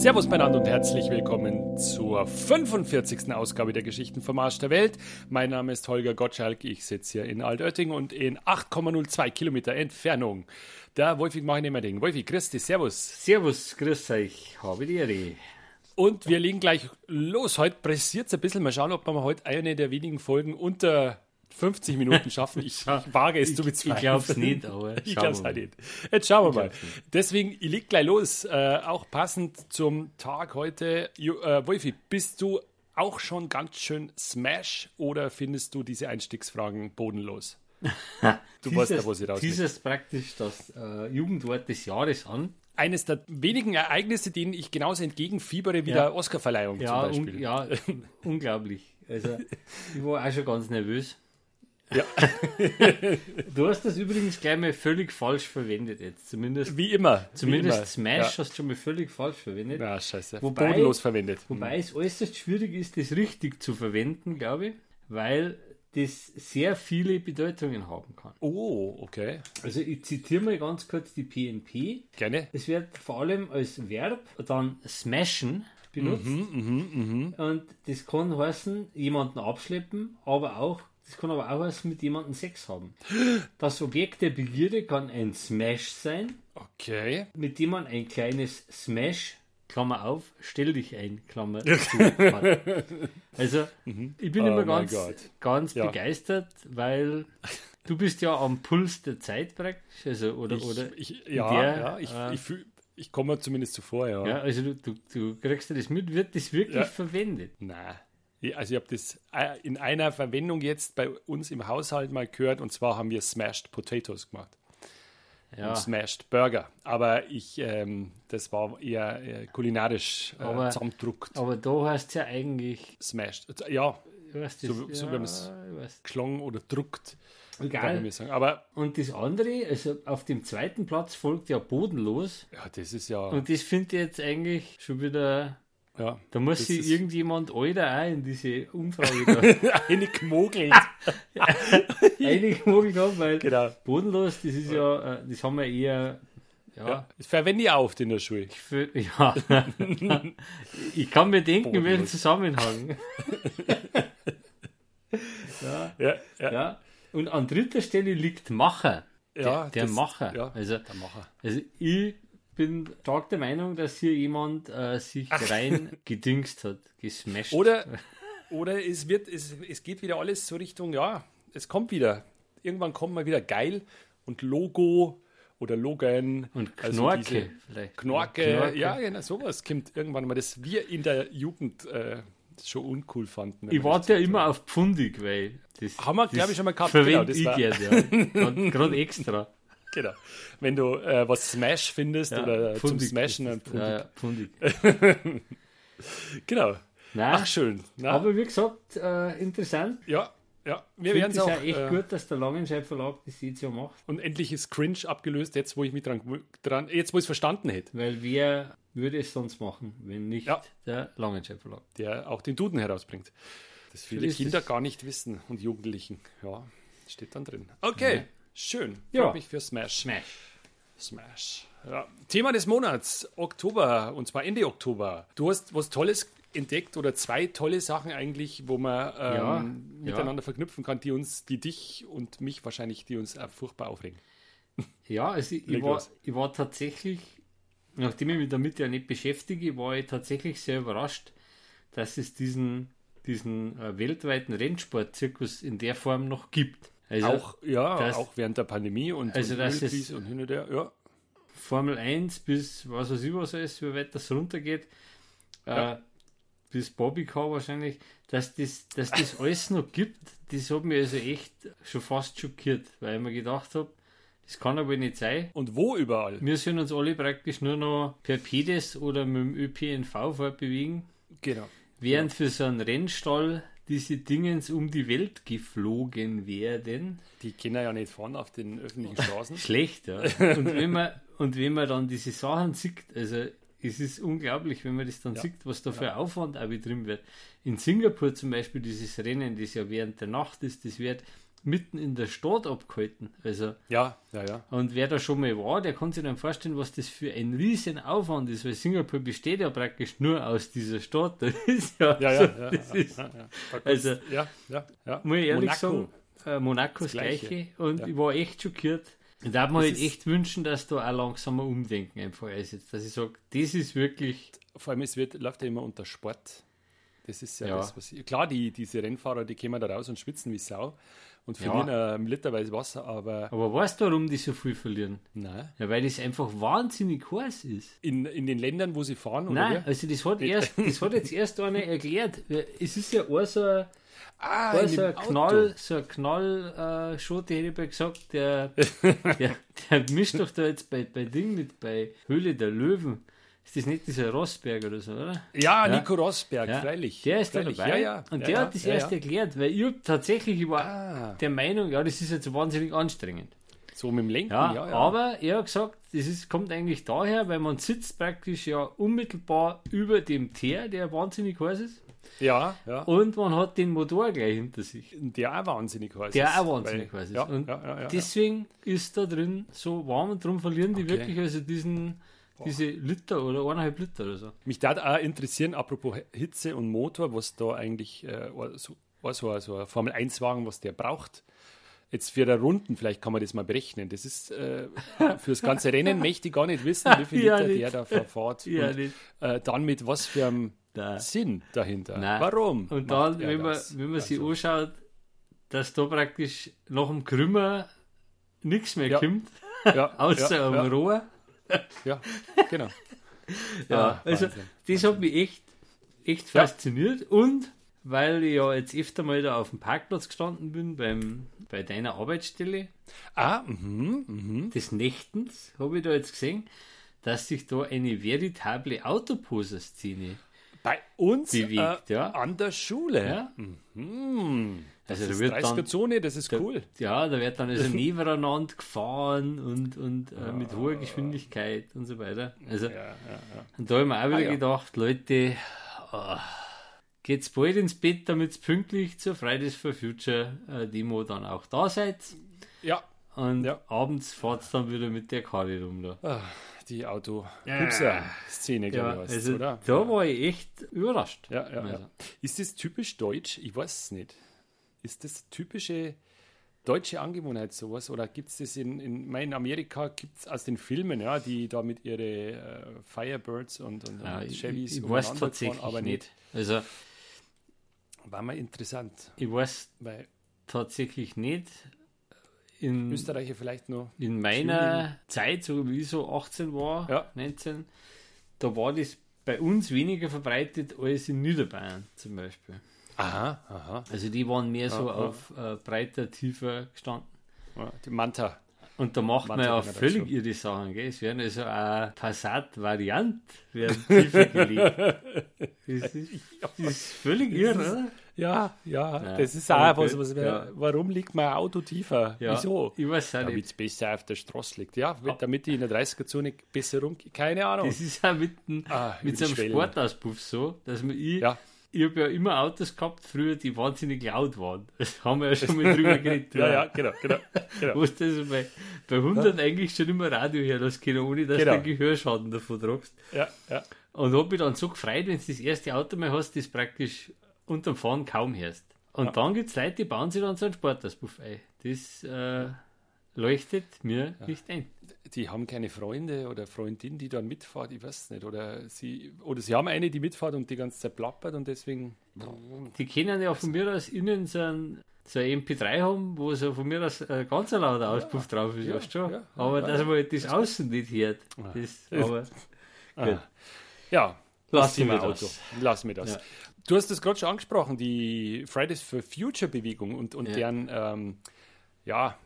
Servus miteinander und herzlich willkommen zur 45. Ausgabe der Geschichten vom Arsch der Welt. Mein Name ist Holger Gottschalk, ich sitze hier in Altötting und in 8,02 Kilometer Entfernung. Der Wolfig mache ich nicht mehr Ding. Wolfig, grüß dich, servus. Servus, grüß euch, habe die Ehre. Und wir legen gleich los. Heute pressiert es ein bisschen. Mal schauen, ob wir heute eine der wenigen Folgen unter 50 Minuten schaffen. Ich, ich wage es zu bezweifeln. Ich glaube es nicht, aber ich glaube es halt nicht. Jetzt schauen wir mal. Deswegen, ich leg gleich los. Äh, auch passend zum Tag heute. Äh, Wolfi, bist du auch schon ganz schön Smash oder findest du diese Einstiegsfragen bodenlos? Du weißt ja, was ich raus Dieses praktisch das äh, Jugendwort des Jahres an. Eines der wenigen Ereignisse, denen ich genauso entgegenfiebere wie ja. der Oscarverleihung ja, zum Beispiel. Un ja, unglaublich. Also, ich war auch schon ganz nervös. Ja. du hast das übrigens gleich mal völlig falsch verwendet jetzt. Zumindest, wie immer. Zumindest wie immer. Smash ja. hast du schon mal völlig falsch verwendet. Ja, scheiße. Wobei, Bodenlos verwendet. Wobei hm. es äußerst schwierig ist, das richtig zu verwenden, glaube ich, weil das sehr viele Bedeutungen haben kann. Oh, okay. Also ich zitiere mal ganz kurz die PNP. Gerne. Es wird vor allem als Verb dann smashen benutzt. Mhm, mh, mh. Und das kann heißen, jemanden abschleppen, aber auch das kann aber auch heißen, mit jemandem Sex haben. Das Objekt der Begierde kann ein Smash sein. Okay. Mit dem man ein kleines Smash, Klammer auf, stell dich ein, Klammer zu. also, mhm. ich bin oh immer ganz, ganz ja. begeistert, weil du bist ja am Puls der Zeit praktisch. Also, oder, ich, oder ich, ja, der, ja, ich, äh, ich, fühl, ich komme zumindest zuvor, ja. Ja, also du, du, du kriegst das mit, wird das wirklich ja. verwendet? Nein. Also ich habe das äh, in einer Verwendung jetzt bei uns im Haushalt mal gehört und zwar haben wir Smashed Potatoes gemacht. Ja. Und Smashed Burger. Aber ich, ähm, das war eher äh, kulinarisch äh, aber, zusammendruckt. Aber da heißt es ja eigentlich Smashed. Ja, weißt, so, so ja, wie man es klong oder druckt. Egal. Aber und das andere, also auf dem zweiten Platz folgt ja bodenlos. Ja, das ist ja. Und das finde ich jetzt eigentlich schon wieder ja, da muss sich irgendjemand Alter auch in diese Umfrage eine gemogelt. eine gemogelt haben, weil genau. bodenlos, das ist ja, äh, das haben wir eher. Ja, ja das verwende ich oft in der Schule. Ich, ja. ich kann mir denken, in welchem Zusammenhang. ja, ja, ja. ja. Und an dritter Stelle liegt Macher. Der, ja, der das, Macher. Ja, also, der Macher. Also ich bin stark der Meinung, dass hier jemand äh, sich rein gedingst hat, gesmashed. Oder, oder es wird, es, es geht wieder alles so Richtung, ja, es kommt wieder. Irgendwann kommt mal wieder geil und Logo oder Logan. Und also Knorke also. Knorke, Knorke, ja, genau, sowas kommt irgendwann mal, das wir in der Jugend äh, schon uncool fanden. Ich warte ja immer auf Pfundig, weil das haben wir, glaube ich, schon mal gehabt. Genau, das ich war... ja. Gerade extra. Genau. Wenn du äh, was Smash findest ja, oder Pfundig. zum Smashen, dann Pfundig. Ja, Pfundig. genau. Nein, Ach, schön. Nein. Aber wie gesagt, äh, interessant. Ja, ja. Wir werden es auch. ja echt äh, gut, dass der Langenscheid Verlag das jetzt ja macht. Und endlich ist Cringe abgelöst, jetzt wo ich mich dran, dran jetzt wo ich es verstanden hätte. Weil wer würde es sonst machen, wenn nicht ja. der Langenscheid Verlag? Der auch den Duden herausbringt. Das viele Kinder gar nicht wissen und Jugendlichen. Ja, steht dann drin. Okay. Ja. Schön. Ja. Freut mich für Smash. Smash. Smash. Ja. Thema des Monats, Oktober, und zwar Ende Oktober. Du hast was Tolles entdeckt oder zwei tolle Sachen eigentlich, wo man ähm, ja, miteinander ja. verknüpfen kann, die uns, die dich und mich wahrscheinlich, die uns furchtbar aufregen. Ja, also ich, ich war, ich war tatsächlich, nachdem ich mich damit ja nicht beschäftige, war ich tatsächlich sehr überrascht, dass es diesen, diesen äh, weltweiten Rennsportzirkus in der Form noch gibt. Also, auch, ja, das, auch während der Pandemie und, also und das ist und hin und her, ja. Formel 1 bis was weiß ich was alles, wie weit das runtergeht, ja. äh, bis Bobbycar wahrscheinlich, dass das, dass das alles noch gibt, das hat mich also echt schon fast schockiert, weil ich mir gedacht habe, das kann aber nicht sein. Und wo überall? Wir sollen uns alle praktisch nur noch per PEDES oder mit dem ÖPNV fortbewegen. Genau. Während ja. für so einen Rennstall diese Dingens um die Welt geflogen werden. Die können ja nicht fahren auf den öffentlichen Straßen. Schlecht, ja. Und wenn man, und wenn man dann diese Sachen sieht, also es ist unglaublich, wenn man das dann ja. sieht, was da für ja. Aufwand auch betrieben wird. In Singapur zum Beispiel dieses Rennen, das ja während der Nacht ist, das wird mitten in der Stadt abgehalten. Also, ja, ja, ja. Und wer da schon mal war, der kann sich dann vorstellen, was das für ein riesen Aufwand ist, weil Singapur besteht ja praktisch nur aus dieser Stadt. Das ist ja, ja, so, ja, ist, ja, ja. also, ja, ja, ja. muss ich ehrlich Monaco. sagen, äh, Monaco das gleiche. Gleiche. Und ich war echt schockiert. Ich darf mir Das halt ist- echt wünschen, dass da auch langsam ein Umdenken einfach einsetzt. Dass ich sage, das ist wirklich, Vor allem, es wird, läuft ja immer unter Sport. Das ist ja, Ja. das, was ich, Klar, die, diese Rennfahrer, die kommen da raus und schwitzen wie Sau und Ja. verlieren einen literweise Wasser, aber aber weißt du, warum die so viel verlieren? nein. Ja, weil das einfach wahnsinnig heiß ist. In, in den Ländern, wo sie fahren, oder? Nein, wie? also das hat, erst, das hat jetzt erst einer erklärt. Es ist ja auch so ein, ah, war so ein. Knall, so ein Knall äh, Schote hätte ich mal gesagt, der, der, der mischt doch da jetzt bei, bei Ding mit, bei Höhle der Löwen. Ist das nicht dieser Rossberg oder so, oder? Ja, Ja. Nico Rosberg, Ja, freilich. Der ist da freilich. dabei. Ja, ja. Und der hat das erst erklärt, weil ich tatsächlich, ich war Ah, der Meinung, ja, das ist jetzt wahnsinnig anstrengend. so mit dem Lenken, Ja, ja, aber er hat gesagt, das ist, kommt eigentlich daher, weil man sitzt praktisch ja unmittelbar über dem Teer, der wahnsinnig heiß ist. ja, ja. Und man hat den Motor gleich hinter sich. Der auch wahnsinnig heiß Der ist. auch wahnsinnig heiß ist. Ja, Und ja, ja, ja, Deswegen ist da drin so warm und darum verlieren die Okay. wirklich also diesen, diese Liter oder eineinhalb Liter oder so. Mich darf auch interessieren, apropos Hitze und Motor, was da eigentlich äh, so, so, so ein Formel-1-Wagen, was der braucht. Jetzt für der Runden, vielleicht kann man das mal berechnen. Das ist äh, fürs ganze Rennen möchte ich gar nicht wissen, wie viel Ja, Liter nicht. der da verfahrt. Ja, und äh, dann mit was für einem Da. Sinn dahinter. Nein. Warum? Und dann, wenn man, das? wenn man sich Also, anschaut, dass da praktisch nach dem Krümmer nichts mehr Ja. kommt, ja, außer ja, am ja, Rohr. Ja, genau. Ja, Ah, also Wahnsinn. das hat mich echt, echt Ja. fasziniert. Und weil ich ja jetzt öfter mal da auf dem Parkplatz gestanden bin, beim, bei deiner Arbeitsstelle, Ah, mhm, mhm. des Nächtens, habe ich da jetzt gesehen, dass sich da eine veritable Autoposer-Szene Bei uns Bewegt, äh, ja. an der Schule. Ja. Mhm. Das Also da ist wird 30er dann- Zone, das ist cool. Ja, da wird dann also nebeneinander gefahren und, und äh, mit hoher. Geschwindigkeit und so weiter. Also, Ja, ja, ja. und da habe ich mir auch wieder Ah, ja. gedacht, Leute, oh, geht's bald ins Bett, damit ihr pünktlich zur Fridays for Future äh, Demo dann auch da seid. ja. Und Ja. abends fahrt dann wieder mit der Karre rum da. Ah, die auto Ja. szene glaube ich, was, also oder? da war ich echt überrascht. Ja, ja, Also. ja. Ist das typisch deutsch? Ich weiß es nicht. Ist das typische deutsche Angewohnheit sowas? Oder gibt es das in, in, ich in Amerika, gibt es aus den Filmen, ja, die da mit ihren äh, Firebirds und, und, Ja, und ich, Chevys ich weiß umeinander fahren, tatsächlich aber nicht. Also War mal interessant, ich weiß weil tatsächlich nicht. In, Österreicher vielleicht noch. in meiner Zeit, so wie ich so 18 war, Ja. 19, da war das bei uns weniger verbreitet als in Niederbayern zum Beispiel. Aha, aha. Also die waren mehr so ja. auf äh, breiter, tiefer gestanden. Ja, die Manta. Und da macht man Manche ja ja völlig irre Sachen. Gell? Es werden also eine Passat-Variant werden tiefer gelegt. Das ist, das ist völlig irre, oder? Ja, ja, Ja, das ist auch aber was, was ja. warum liegt mein Auto tiefer? Ja, Wieso? Ich weiß auch Damit es besser auf der Straße liegt. Ja, damit die in der 30er-Zone besser rum. Keine Ahnung. Das ist auch mit, dem, Ah, mit so einem Schwellen. Sportauspuff so, dass man ich. Ich habe ja immer Autos gehabt früher, die wahnsinnig laut waren. Das haben wir ja schon mal drüber geredet. Ja, ja, genau, genau. genau. Wo du also bei, bei 100 eigentlich schon immer Radio hörst, können, ohne dass Genau. du Gehörschaden davon tragst. Ja, ja. Und habe mich dann so gefreut, wenn du das erste Auto mal hast, das praktisch unterm Fahren kaum hörst. Und dann gibt es Leute, die bauen sich dann so einen Sportauspuff ein. Das äh, leuchtet mir nicht ein. Die haben keine Freunde oder Freundin, die dann mitfahrt, ich weiß nicht. Oder sie, oder sie haben eine, die mitfahrt und die ganze Zeit plappert und deswegen. Die können ja von mir aus innen so ein, so ein MP3 haben, wo so von mir aus ein ganz lauter Auspuff drauf ist, ja, weißt schon. ja, aber ja, dass ja. man das außen nicht hört. Das, aber Ah. Ja, das wir Thema das. Lassen wir das. Ja. Du hast das gerade schon angesprochen, die Fridays for Future Bewegung und, und Ja. deren ähm, ja,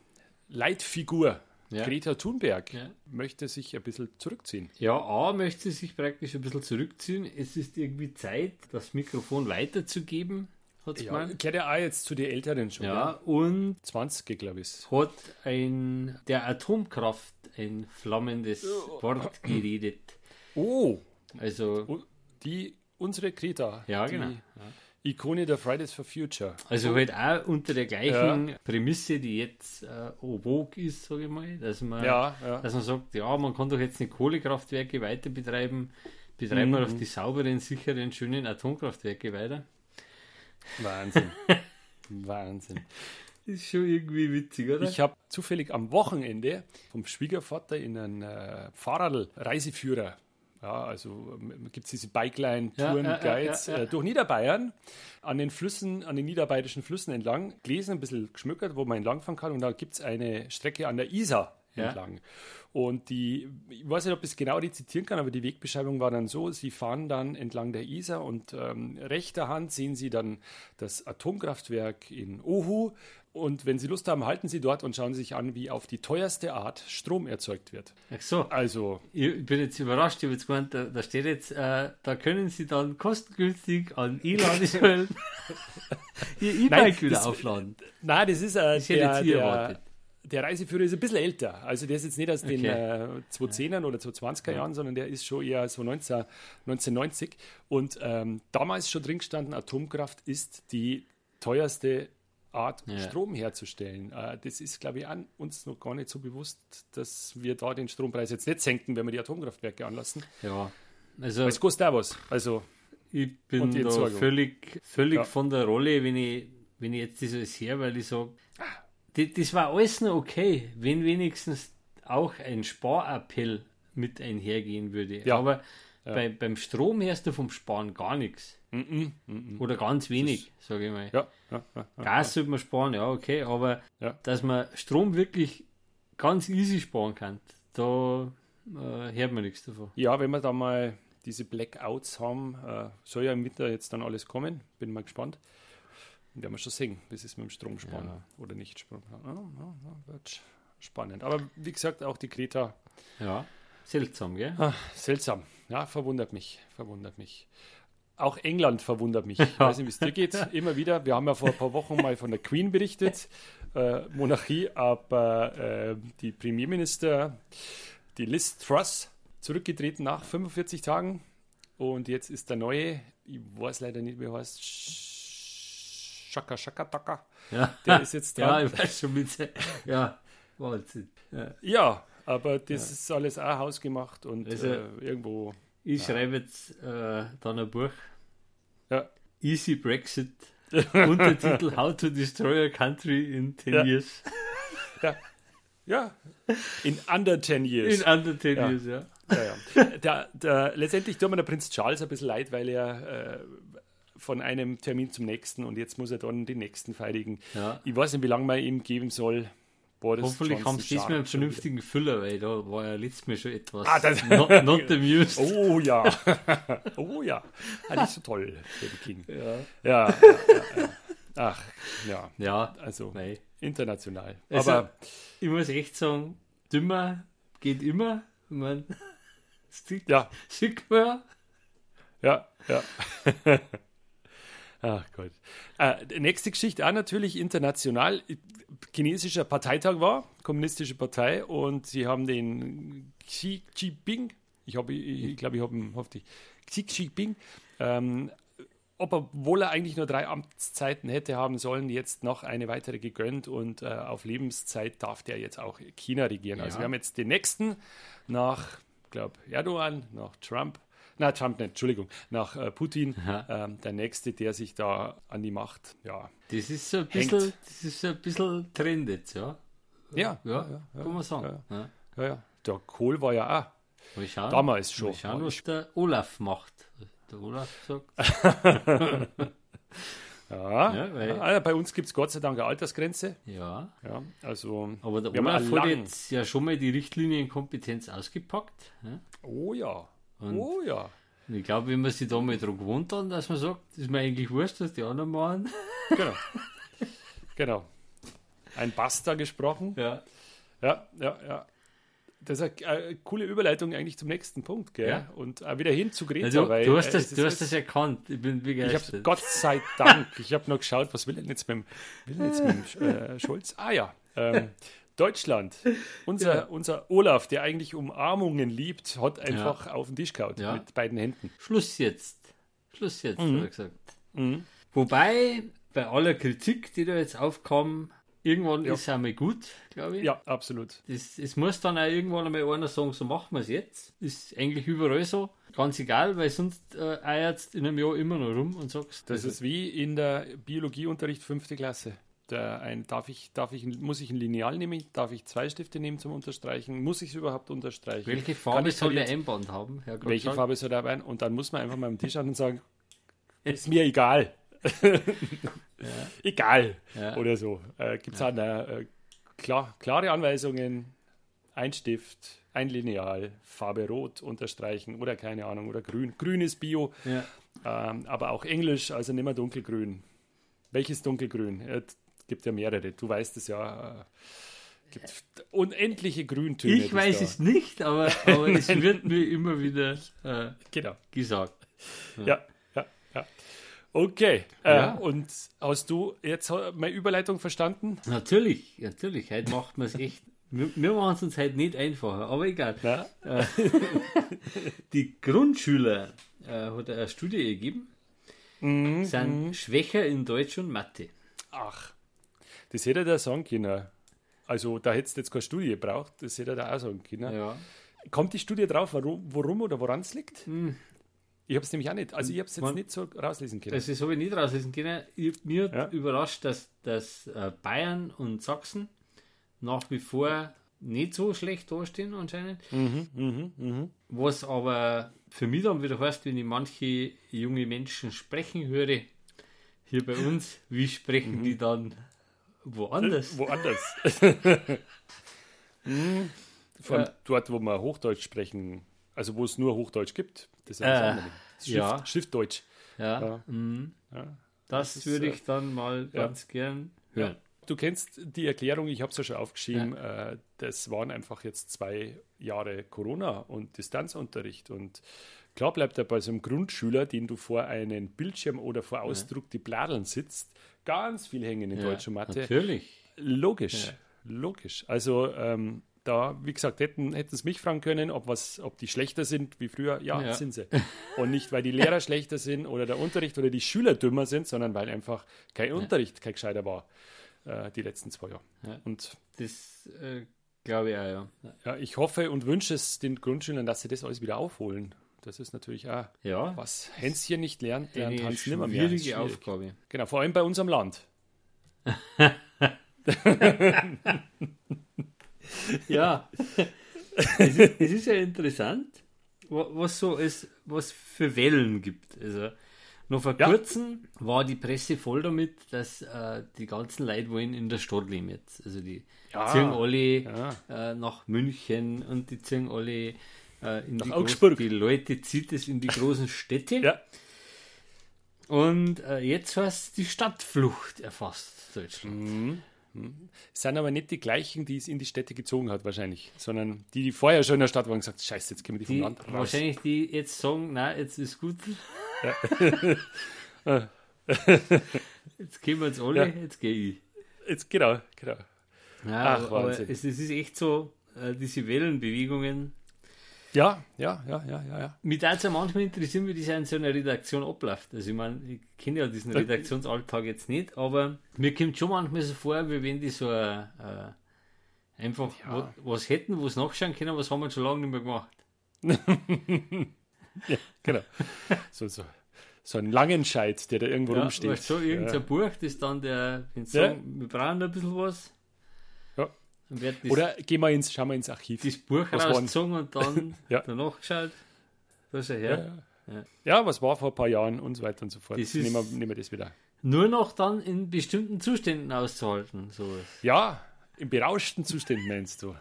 Leitfigur. Ja. Greta Thunberg Ja. möchte sich ein bisschen zurückziehen. Ja, A möchte sie sich praktisch ein bisschen zurückziehen. Es ist irgendwie Zeit, das Mikrofon weiterzugeben, hat sie Ja, gemeint. gehört ja auch jetzt zu den Älteren schon. Ja, gell? und 20, glaube ich. hat ein, der Atomkraft ein flammendes Wort geredet. Oh, Also, die, unsere Greta. ja, die, genau. Ikone der Fridays for Future. Also halt auch unter der gleichen ja. Prämisse, die jetzt äh, vogue ist, sage ich mal, dass man, ja, ja. dass man sagt, ja, man kann doch jetzt nicht Kohlekraftwerke weiter betreiben, betreiben mhm. wir auf die sauberen, sicheren, schönen Atomkraftwerke weiter. Wahnsinn. Wahnsinn. Ist schon irgendwie witzig, oder? Ich habe zufällig am Wochenende vom Schwiegervater in einen äh, Fahrradl-Reiseführer ja, also ähm, gibt es diese Bikeline-Touren, ja, Guides ja, äh, durch Niederbayern an den Flüssen, an den niederbayerischen Flüssen entlang, gelesen, ein bisschen geschmückert, wo man entlangfahren kann. Und da gibt es eine Strecke an der Isar entlang. Und die, ich weiß nicht, ob ich es genau rezitieren kann, aber die Wegbeschreibung war dann so: Sie fahren dann entlang der Isar und ähm, rechter Hand sehen Sie dann das Atomkraftwerk in Ohu. Und wenn Sie Lust haben, halten Sie dort und schauen sich an, wie auf die teuerste Art Strom erzeugt wird. Ach so. Also. Ich bin jetzt überrascht. Ich habe jetzt gemeint, da, da steht jetzt, äh, da können Sie dann kostengünstig an E-Ladesäulen Ihr E-Bike wieder aufladen. Nein, das ist äh, der, der, der Reiseführer ist ein bisschen älter. Also der ist jetzt nicht aus den äh, 2010ern oder 2020er ja. Jahren, sondern der ist schon eher so 19, 1990. Und ähm, damals schon drin gestanden, Atomkraft ist die teuerste Art, ja. Strom herzustellen. Äh, das ist, glaube ich, an uns noch gar nicht so bewusst, dass wir da den Strompreis jetzt nicht senken, wenn wir die Atomkraftwerke anlassen. Ja, also. Es kostet auch was. Also, ich bin da völlig, völlig ja. von der Rolle, wenn ich, wenn ich jetzt das alles her, weil ich sage, das war alles noch okay, wenn wenigstens auch ein Sparappell mit einhergehen würde. Ja. Aber ja. Bei, beim Strom hörst du vom Sparen gar nichts. Mm -mm, mm Oder ganz wenig, sage ich mal. Ja, ja, Gas sollte man sparen, ja, okay, aber dass man Strom wirklich ganz easy sparen kann, da äh, hört man nichts davon. Ja, wenn wir da mal diese Blackouts haben, äh, soll ja im Winter jetzt dann alles kommen. Bin mal gespannt. Werden wir schon sehen, wie es ist mit dem Strom sparen ja. oder nicht sparen. Ja, ja, wird spannend. Aber wie gesagt, auch die Greta. Ja, seltsam, gell? Ach, seltsam. Ja, verwundert mich. Verwundert mich. Auch England verwundert mich. Ich weiß nicht, wie es dir geht. Immer wieder. Wir haben ja vor ein paar Wochen mal von der Queen berichtet, äh, Monarchie, aber äh, die Premierminister, die Liz Truss, zurückgetreten nach 45 Tagen. Und jetzt ist der neue, ich weiß leider nicht, wie er heißt, Shaka Shaka Taka. Ja. Der ist jetzt dran. Ja, ich weiß schon mit. Ja, Wahnsinn. Ja, ja aber das ja. ist alles auch hausgemacht und also, äh, irgendwo. Ich ja. schreibe jetzt äh, dann ein Buch. Ja. Easy Brexit. Untertitel How to Destroy a Country in 10 ja. Years. Ja. Ja. In under 10 years. In under 10 years, ja. ja. Der, der, letztendlich tut mir der Prinz Charles ein bisschen leid, weil er äh, von einem Termin zum nächsten und jetzt muss er dann den nächsten vereidigen. Ich weiß nicht, wie lange man ihm geben soll. Boris Hoffentlich haben sie diesmal einen vernünftigen Füller, weil da war ja letztes Mal schon etwas ah, das, not, not amused. Oh ja. oh ja. Ah, nicht so toll für die King. Ja. Ja, ja, ja. Ach, ja. Ja, also nein. international. Also, Aber ich muss echt sagen, dümmer geht immer. Ich meine, ja. sieht man. Ja, ja. Ach Gott. Äh, nächste Geschichte auch natürlich international. Chinesischer Parteitag war, kommunistische Partei, und sie haben den Xi Jinping, ich, hab, ich, ich glaube, ich habe ihn hoffentlich, Xi Jinping, ähm, obwohl er eigentlich nur drei Amtszeiten hätte haben sollen, jetzt noch eine weitere gegönnt und äh, auf Lebenszeit darf der jetzt auch China regieren. Also ja. Also wir haben jetzt den nächsten nach, glaube Erdogan, nach Trump na Trump nicht, Entschuldigung, nach äh, Putin, ähm, der nächste, der sich da an die Macht, ja. Das ist so ein bisschen, das ist so ein bisschen Trend jetzt, ja. Ja, ja, ja, ja kann man sagen. Ja, ja. ja, Der Kohl war ja auch mal schauen, damals schon. Mal schauen, was der Olaf macht. Der Olaf sagt. Ja, ja, weil, also bei uns gibt es Gott sei Dank eine Altersgrenze. Ja. ja also, Aber der Olaf hat jetzt ja schon mal die Richtlinienkompetenz ausgepackt. Ja? Oh ja. Und oh ja. Ich glaube, wenn man sich da mal dran gewohnt hat, dass man sagt, ist mir eigentlich wurscht, was die anderen machen. Genau. genau. Ein Basta gesprochen. Ja. Ja, ja, ja. Das ist eine, coole Überleitung eigentlich zum nächsten Punkt, gell? Ja. Und wieder hin zu Greta. Also, weil, du hast, das, äh, du hast das erkannt. Ich bin begeistert. Ich hab, Gott sei Dank. ich habe noch geschaut, was will denn jetzt mit dem, will jetzt mit dem äh, Scholz? Ah ja. Ähm, Deutschland. Unser, ja. unser Olaf, der eigentlich Umarmungen liebt, hat einfach ja. auf den Tisch gehauen ja. mit beiden Händen. Schluss jetzt. Schluss jetzt, mhm. hat er gesagt. Mhm. Wobei, bei aller Kritik, die da jetzt aufkam, irgendwann ja. ist es einmal gut, glaube ich. Ja, absolut. Es muss dann auch irgendwann einmal einer sagen, so machen wir es jetzt. Ist eigentlich überall so. Ganz egal, weil sonst äh, eierst in einem Jahr immer noch rum und sagst. Das also, ist wie in der Biologieunterricht fünfte Klasse. Der ein, darf ich, darf ich, muss ich ein Lineal nehmen? Darf ich zwei Stifte nehmen zum Unterstreichen? Muss ich es überhaupt unterstreichen? Welche Farbe soll der Einband haben? Welche sagen? Farbe soll der Einband? Und dann muss man einfach mal am Tisch an und sagen, ist mir egal. ja. Egal. Ja. Oder so. Äh, Gibt es ja. äh, klar, klare Anweisungen, ein Stift, ein Lineal, Farbe Rot unterstreichen oder keine Ahnung, oder Grün. Grün ist Bio, ja. ähm, aber auch Englisch, also nicht mehr dunkelgrün. Welches dunkelgrün? Es gibt ja mehrere, du weißt es ja. Äh, gibt unendliche Grüntöne. Ich weiß es nicht, aber, aber es wird mir immer wieder äh, genau. gesagt. Ja. ja, ja, ja. Okay. Äh, ja. und hast du jetzt meine Überleitung verstanden? Natürlich, natürlich. Heute macht man es echt wir, machen es uns halt nicht einfacher, aber egal. Äh, die Grundschüler äh, hat eine Studie gegeben, mhm, sind mhm. schwächer in Deutsch und Mathe. Ach, das hätte er sagen können. Also da hättest du jetzt keine Studie gebraucht, das hätte er auch sagen können. Ja. Kommt die Studie drauf, warum, warum oder woran es liegt? Mhm. Ich habe es nämlich auch nicht. Also ich habe es jetzt Man, nicht so rauslesen können. Das habe ich nicht rauslesen können. Ich, mir ja. überrascht, dass, dass äh, Bayern und Sachsen nach wie vor nicht so schlecht dastehen anscheinend. Mhm, mh, mh. Was aber für mich dann wieder heißt, wenn ich manche junge Menschen sprechen höre, hier bei uns, wie sprechen mhm. die dann woanders? Äh, woanders. mhm. Von äh, dort, wo wir Hochdeutsch sprechen, also wo es nur Hochdeutsch gibt. Das ist äh, Schrift, ja. Schriftdeutsch. Ja. ja. Mhm. ja. Das, das, würde ich äh, dann mal ganz gern hören. Du kennst die Erklärung, ich habe es ja schon aufgeschrieben, ja. Äh, das waren einfach jetzt zwei Jahre Corona und Distanzunterricht. Und klar bleibt er bei so einem Grundschüler, den du vor einem Bildschirm oder vor Ausdruck ja. die Bladeln sitzt, ganz viel hängen in ja, Deutsch und Mathe. Natürlich. Logisch, logisch. Also ähm, da, wie gesagt, hätten, hätten es mich fragen können, ob, was, ob die schlechter sind wie früher. Ja, ja, sind sie. Und nicht, weil die Lehrer schlechter sind oder der Unterricht oder die Schüler dümmer sind, sondern weil einfach kein ja. Unterricht kein gescheiter war äh, die letzten zwei Jahre. Ja, und das äh, glaube ich auch, ja. Ja, ich hoffe und wünsche es den Grundschülern, dass sie das alles wieder aufholen. Das ist natürlich auch, ja, was Hänschen nicht lernt, lernt Eine Hans nimmer mehr. Schwierige Aufgabe. Genau, vor allem bei unserem Land. ja, es ist, es ist ja interessant, was so es, was für Wellen gibt. Also noch vor ja. kurzem war die Presse voll damit, dass äh, die ganzen Leute wollen in der Stadt leben jetzt. Also die ja. ziehen alle ja. äh, nach München und die ziehen alle äh, in nach die Augsburg. die Leute zieht es in die großen Städte. Ja. Und äh, jetzt heißt die Stadtflucht erfasst Deutschland. Mhm. Mhm. Es sind aber nicht die gleichen, die es in die Städte gezogen hat, wahrscheinlich, sondern die, die vorher schon in der Stadt waren, gesagt: Scheiße, jetzt können wir die, die vom Land raus. Wahrscheinlich die jetzt sagen: Nein, jetzt ist gut. Ja. jetzt gehen wir jetzt alle, ja. jetzt gehe ich. Jetzt, genau, genau. Ja, Ach, aber, es, es, ist echt so, äh, diese Wellenbewegungen. Ja, ja, ja, ja, ja. ja. Mich würde es ja manchmal interessieren, wie das in so einer Redaktion abläuft. Also ich meine, ich kenne ja diesen Redaktionsalltag jetzt nicht, aber mir kommt schon manchmal so vor, wie wenn die so äh, einfach ja. was hätten, wo es nachschauen können, was haben wir schon lange nicht mehr gemacht. ja, genau. So, so, so ein Langenscheid, der da irgendwo ja, rumsteht. Weißt du, irgendein ja. Buch, das dann der, wenn sie sagen, wir brauchen ein bisschen was. Ja. Oder gehen wir ins, schauen wir ins Archiv. Das Buch rausgezogen und dann ja. danach geschaut. Da ist er her. Ja, ja. was war vor ein paar Jahren und so weiter und so fort. Das nehmen, wir, nehmen wir das wieder. Nur noch dann in bestimmten Zuständen auszuhalten. Sowas. Ja, in berauschten Zuständen meinst du.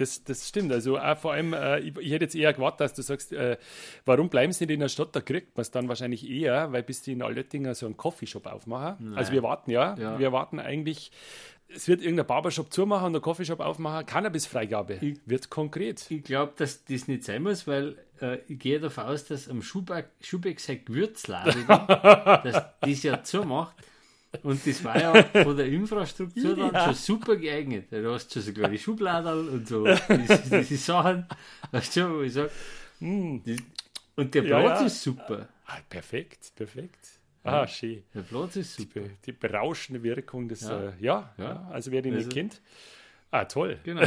Das, das stimmt. Also auch vor allem, äh, ich, ich, hätte jetzt eher gewartet, dass du sagst, äh, warum bleiben sie nicht in der Stadt? Da kriegt man es dann wahrscheinlich eher, weil bis die in Allöttinger so einen Coffeeshop aufmachen. Nein. Also wir warten ja, ja, wir warten eigentlich, es wird irgendein Barbershop zumachen und ein Coffeeshop aufmachen, Cannabisfreigabe. Ich, wird konkret. Ich glaube, dass das nicht sein muss, weil äh, ich gehe davon aus, dass am sein Gewürzladen, dass das ja zumacht. Und das war ja von der Infrastruktur dann ja. schon super geeignet. Du hast schon so kleine Schubladen und so diese, diese Sachen. Weißt du, wo ich sage, mm. und der Platz ja, ja. ist super. Ah, perfekt, perfekt. Ah, schön. Der Platz ist super. Die, die berauschende Wirkung des, ja, äh, ja, ja, also wer den also, nicht kennt. Ah, toll. Genau.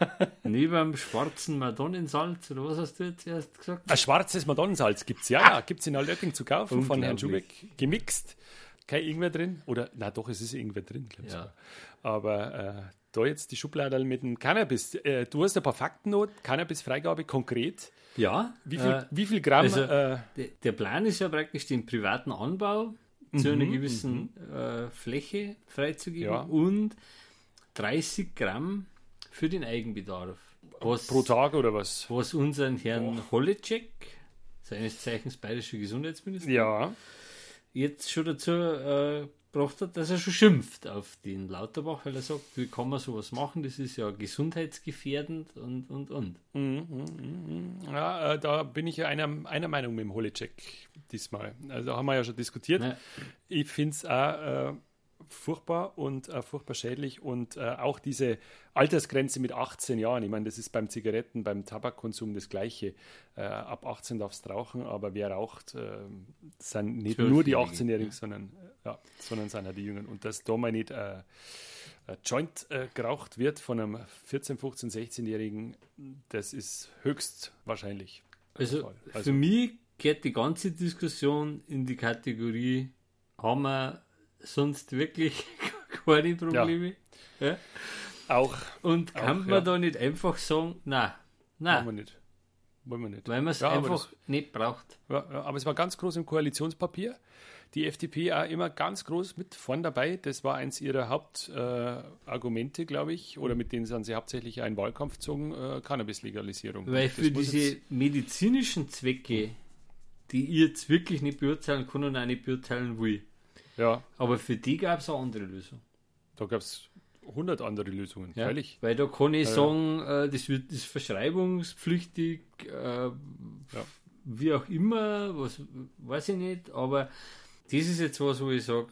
Neben dem schwarzen Madonnensalz, oder was hast du jetzt erst gesagt? Ein schwarzes Madonnensalz gibt es, ja, ja. Gibt es in Allöcking zu kaufen von Herrn Schubeck. Gemixt. Kein Ingwer drin. Oder, na doch, es ist Ingwer drin, glaube ich. Ja. Aber äh, da jetzt die Schublade mit dem Cannabis. Äh, du hast ein paar Fakten noch. Cannabis-Freigabe konkret. Ja. Wie viel, äh, wie viel Gramm? Also, äh, der Plan ist ja praktisch den privaten Anbau zu einer mhm, gewissen mhm. Äh, Fläche freizugeben ja. und 30 Gramm für den Eigenbedarf. Was, Pro Tag oder was? Was unseren Herrn oh. Holecek, seines Zeichens bayerischer Gesundheitsminister, ja. jetzt schon dazu äh, gebracht hat, dass er schon schimpft auf den Lauterbach, weil er sagt, wie kann man sowas machen, das ist ja gesundheitsgefährdend und, und, und. Mhm, mhm, mhm. Ja, äh, da bin ich ja einer, einer Meinung mit dem Holecek diesmal. Also haben wir ja schon diskutiert. Ja. Ich finde es auch... Äh, furchtbar und äh, furchtbar schädlich und äh, auch diese Altersgrenze mit 18 Jahren. Ich meine, das ist beim Zigaretten, beim Tabakkonsum das Gleiche. Äh, ab 18 darfst du rauchen, aber wer raucht, äh, sind nicht nur die 18-Jährigen, ja. sondern, ja, sondern sind auch die Jüngeren. Und dass da mal nicht äh, Joint äh, geraucht wird von einem 14-, 15-, 16-Jährigen, das ist höchst wahrscheinlich. Also, also für mich geht die ganze Diskussion in die Kategorie, haben wir sonst wirklich keine Probleme. Ja. ja. Auch. Und kann auch, man ja. da nicht einfach sagen, nein, nein. Wollen wir nicht. Wollen wir nicht. Weil man es ja, einfach das, nicht braucht. Ja, aber es war ganz groß im Koalitionspapier. Die FDP auch immer ganz groß mit vorn dabei. Das war eins ihrer Hauptargumente, äh, glaube ich, oder mit denen sind sie hauptsächlich einen Wahlkampf gezogen, äh, Cannabis-Legalisierung. Weil für diese medizinischen Zwecke, die ich jetzt wirklich nicht beurteilen kann und auch nicht beurteilen will, ja. Aber für die gab es eine andere Lösung. Da gab es 100 andere Lösungen, ja, freilich. Weil da kann ich ja, sagen, äh, das wird das verschreibungspflichtig, äh, ja. wie auch immer, was weiß ich nicht, aber das ist jetzt was, wo ich sage,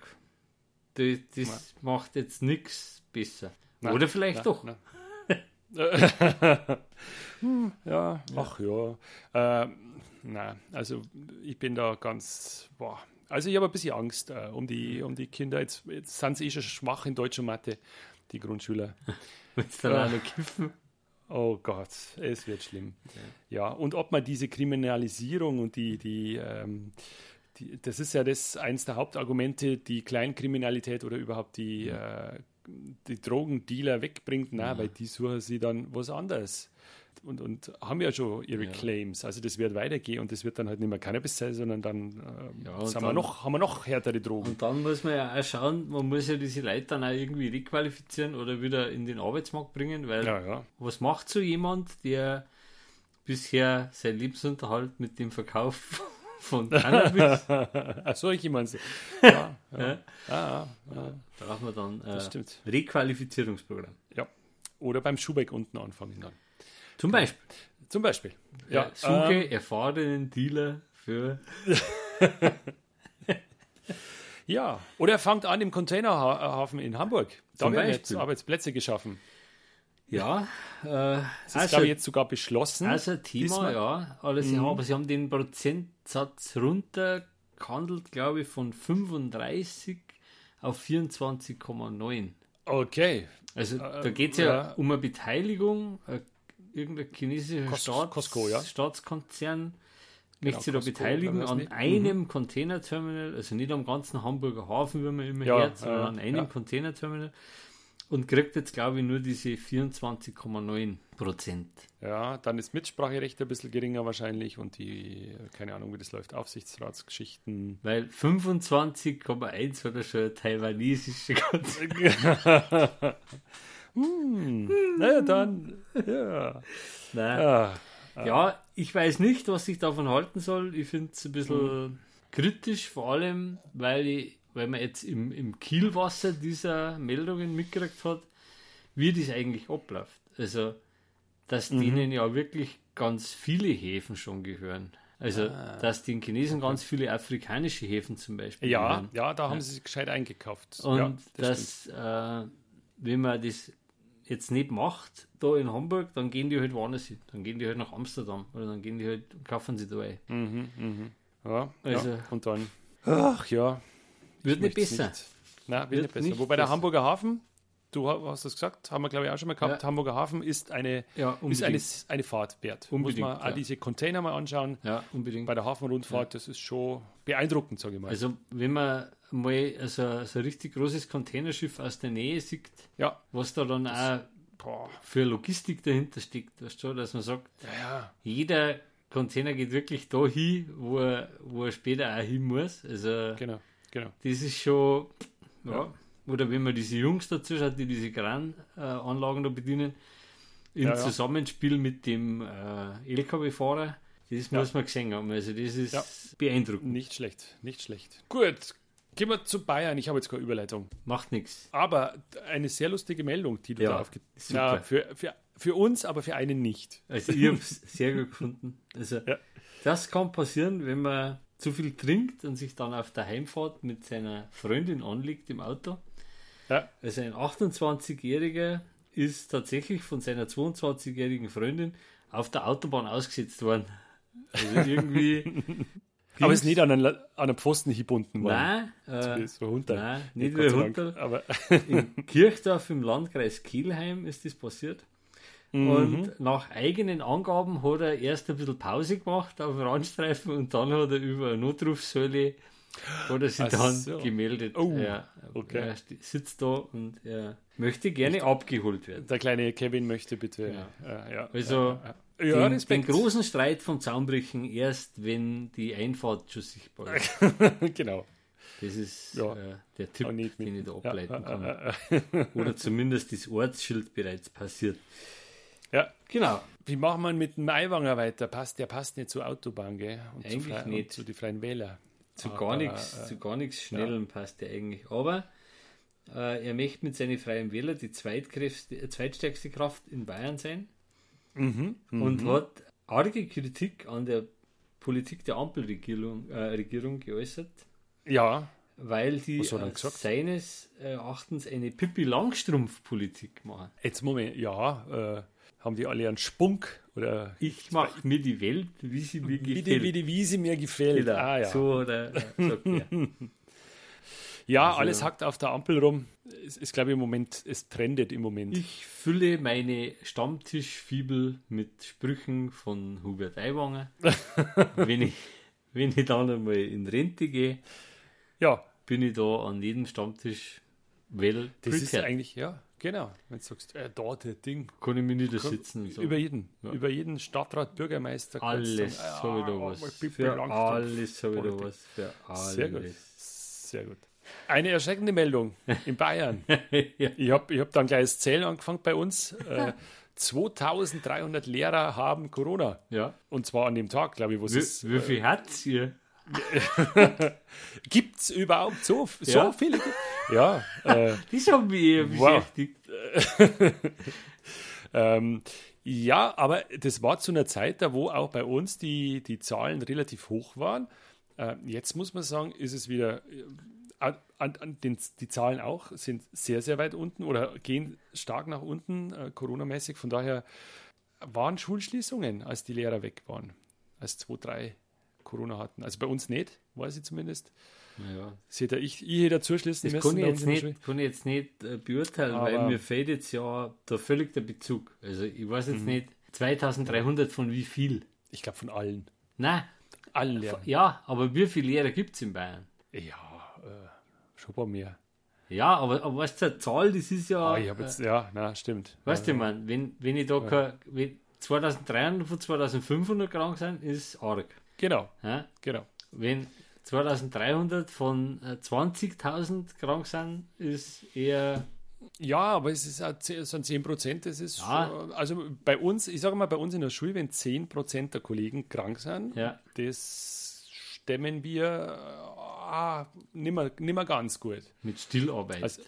das, das macht jetzt nichts besser. Nein, Oder vielleicht nein, doch. Nein. hm, ja, ach ja. Äh, nein, also ich bin da ganz, boah, also ich habe ein bisschen Angst äh, um, die, um die Kinder. Jetzt, jetzt sind sie eh schon schwach in Deutsch und Mathe, die Grundschüler. Willst du dann auch noch kiffen? Oh Gott, es wird schlimm. Ja. ja, und ob man diese Kriminalisierung und die, die, ähm, die, das ist ja das eins der Hauptargumente, die Kleinkriminalität oder überhaupt die, ja. äh, die Drogendealer wegbringt, na, ja. weil die suchen sie dann was anderes und, und haben ja schon ihre ja. Claims. Also das wird weitergehen und das wird dann halt nicht mehr Cannabis sein, sondern dann, äh, ja, dann wir noch, haben wir noch härtere Drogen. Und dann muss man ja auch schauen, man muss ja diese Leute dann auch irgendwie requalifizieren oder wieder in den Arbeitsmarkt bringen, weil ja, was macht so jemand, der bisher sein Lebensunterhalt mit dem Verkauf von Cannabis. Achso, ich meine so. Ja, ja. ja. ja, ja. Da brauchen wir dann äh, Requalifizierungsprogramm. Ja. Oder beim Schubeck unten anfangen dann. Zum Beispiel. Zum Beispiel. Ja, suche ähm, erfahrenen Dealer für. ja, oder er fängt an im Containerhafen in Hamburg. Da werden jetzt Arbeitsplätze geschaffen. Ja, äh, das ist, also, glaube ich, jetzt sogar beschlossen. Also Thema, ja. Aber sie, mhm. haben, aber sie haben den Prozentsatz runtergehandelt, glaube ich, von 35 auf 24,9. Okay. Also äh, da geht es ja, ja, um eine Beteiligung, eine irgendein chinesischer Cos Staats Costco, ja. Staatskonzern möchte sich da beteiligen an nicht. einem mhm. Containerterminal, also nicht am ganzen Hamburger Hafen, wie man immer ja, hört, sondern äh, an einem ja. Containerterminal und kriegt jetzt, glaube ich, nur diese 24,9 Prozent. Ja, dann ist Mitspracherecht ein bisschen geringer wahrscheinlich und die, keine Ahnung, wie das läuft, Aufsichtsratsgeschichten. Weil 25,1 hat er schon taiwanesische Hm, naja, dann, ja. Ja, ja, ich weiß nicht, was ich davon halten soll. Ich finde es ein bisschen hm. kritisch, vor allem, weil, ich, weil man jetzt im, im Kielwasser dieser Meldungen mitgekriegt hat, wie das eigentlich abläuft. Also, dass mhm. denen ja wirklich ganz viele Häfen schon gehören. Also, ah. dass den Chinesen okay. ganz viele afrikanische Häfen zum Beispiel Ja, gehören. ja, da haben ja. sie sich gescheit eingekauft. Und ja, das dass, äh, wenn man das jetzt nicht macht, da in Hamburg, dann gehen die halt woanders hin. Dann gehen die halt nach Amsterdam oder dann gehen die halt, kaufen sie da ein. Mhm, mhm. Ja, also, ja. und dann Ach ja. Wird nicht besser. Nicht. Nein, wird, wird nicht besser. Nicht Wobei der Hamburger Hafen, du hast es gesagt, haben wir glaube ich auch schon mal gehabt, ja. Hamburger Hafen ist eine, ja, ist eine, eine Fahrt wert. Unbedingt, Muss man ja. auch diese Container mal anschauen. Ja, unbedingt. Bei der Hafenrundfahrt, das ist schon beeindruckend, sage ich mal. Also wenn man mal so, so ein richtig großes Containerschiff aus der Nähe sieht, ja. was da dann auch boah, für Logistik dahinter steckt, weißt du, dass man sagt, jeder Container geht wirklich da hin, wo er, wo er später auch hin muss. Also genau, genau. das ist schon ja. Oder wenn man diese Jungs dazu schaut, die diese Krananlagen da bedienen, im ja, Zusammenspiel mit dem äh, LKW-Fahrer, das muss man gesehen haben. Also das ist beeindruckend. Nicht schlecht, nicht schlecht. Gut, Gehen wir zu Bayern. Ich habe jetzt keine Überleitung. Macht nichts. Aber eine sehr lustige Meldung, die du ja, da aufgetan hast. Ja, für, für, für uns, aber für einen nicht. Also ich habe es sehr gut gefunden. Also ja. das kann passieren, wenn man zu viel trinkt und sich dann auf der Heimfahrt mit seiner Freundin anlegt im Auto. Ja. Also ein 28-Jähriger ist tatsächlich von seiner 22-jährigen Freundin auf der Autobahn ausgesetzt worden. Also irgendwie. aber ist nicht an einen, an einen Pfosten gebunden worden. Nein, äh, so nein nicht wie runter. Aber in Kirchdorf im Landkreis Kielheim ist das passiert. Mhm. Und nach eigenen Angaben hat er erst ein bisschen Pause gemacht auf dem Randstreifen und dann hat er über eine Notrufsäule hat er sich dann so. gemeldet. Oh, er, okay. er sitzt da und er möchte gerne abgeholt werden. Der kleine Kevin möchte bitte. Ja. Ja, also ja, den, den, großen Streit vom Zaunbrechen erst, wenn die Einfahrt schon sichtbar ist. genau. Das ist äh, der Tipp, den ich da ableiten kann. Oder zumindest das Ortsschild bereits passiert. Ja. Genau. Wie machen wir mit dem Eiwanger weiter? Passt, der passt nicht zur Autobahn, gell? Und eigentlich zu nicht. zu den Freien Wähler. Zu Aber, gar nichts, äh, zu gar nichts Schnellem ja. passt der eigentlich. Aber äh, er möchte mit seinen Freien Wähler die äh, zweitstärkste Kraft in Bayern sein. Mhm, und mhm. hat arge Kritik an der Politik der Ampelregierung äh, Regierung geäußert. Ja. Weil die seines Erachtens eine Pippi Langstrumpf-Politik machen. Jetzt Moment, ja, äh, haben die alle einen Spunk oder ich mache mir die Welt, wie sie mir wie gefällt. Die, wie, die, wie sie mir gefällt. Genau. Ah, ja. So oder so, ja. ja also, alles hackt auf der Ampel rum. Es ist, glaube ich, im Moment, es trendet im Moment. Ich fülle meine Stammtischfibel mit Sprüchen von Hubert Aiwanger. wenn, ich, wenn ich dann einmal in Rente gehe, ja. bin ich da an jedem Stammtisch well Das prepared. ist eigentlich, ja, Genau, wenn du sagst, äh, da der Ding. Kann ich mich nicht sitzen. So. Über jeden. Ja. Über jeden Stadtrat, Bürgermeister. Alles habe ich da was. Für alles habe ich da was. Für alles. Sehr gut. Sehr gut. Eine erschreckende Meldung in Bayern. ja. Ich habe ich hab dann gleich das Zählen angefangen bei uns. Äh, 2300 Lehrer haben Corona. Ja. Und zwar an dem Tag, glaube ich, wo es. Wie viel äh, hat es hier? Gibt es überhaupt so, so ja. viele? Ja. Äh, das haben wir beschäftigt. ähm, ja, aber das war zu einer Zeit, da wo auch bei uns die, die Zahlen relativ hoch waren. Äh, jetzt muss man sagen, ist es wieder, äh, an, an den, die Zahlen auch sind sehr, sehr weit unten oder gehen stark nach unten, äh, Corona-mäßig. Von daher waren Schulschließungen, als die Lehrer weg waren, als zwei, drei Corona hatten. Also bei uns nicht, weiß ich zumindest. Ja. Seht ihr, ich, ich hätte zuschließen das müssen. Kann ich, jetzt nicht, kann ich jetzt nicht äh, beurteilen, Aber weil mir fehlt jetzt ja da völlig der Bezug. Also ich weiß jetzt mhm. nicht, 2300 von wie viel? Ich glaube von allen. Nein. Alle Lehrer. Ja, aber wie viele Lehrer gibt es in Bayern? Ja, äh, schon ein paar mehr. Ja, aber, aber was zur Zahl, das ist ja. Oh, ich jetzt, äh, ja, na, stimmt. Weißt ja, du, man, wenn, wenn ich da ja. kein, wenn 2300 von 2500 krank sind, ist arg. Genau. Ja? genau. Wenn 2300 von 20.000 äh, krank sind, ist eher. Ja, aber es ist so 10 Prozent. Das ist ja. also bei uns, ich sage mal, bei uns in der Schule, wenn 10 Prozent der Kollegen krank sind, ja. das stemmen wir ah, nicht, mehr, nicht mehr ganz gut. Mit Stillarbeit. Also,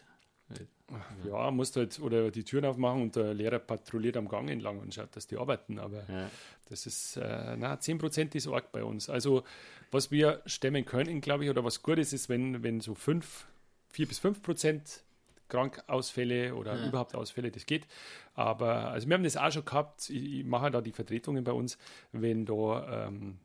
ja, musst halt oder die Türen aufmachen und der Lehrer patrouilliert am Gang entlang und schaut, dass die arbeiten. Aber ja. das ist, äh, na, 10% ist arg bei uns. Also, was wir stemmen können, glaube ich, oder was gut ist, ist, wenn, wenn so 5, 4 bis 5 Prozent Krankausfälle oder ja. überhaupt Ausfälle, das geht. Aber, also wir haben das auch schon gehabt, ich, ich mache da die Vertretungen bei uns, wenn da ähm,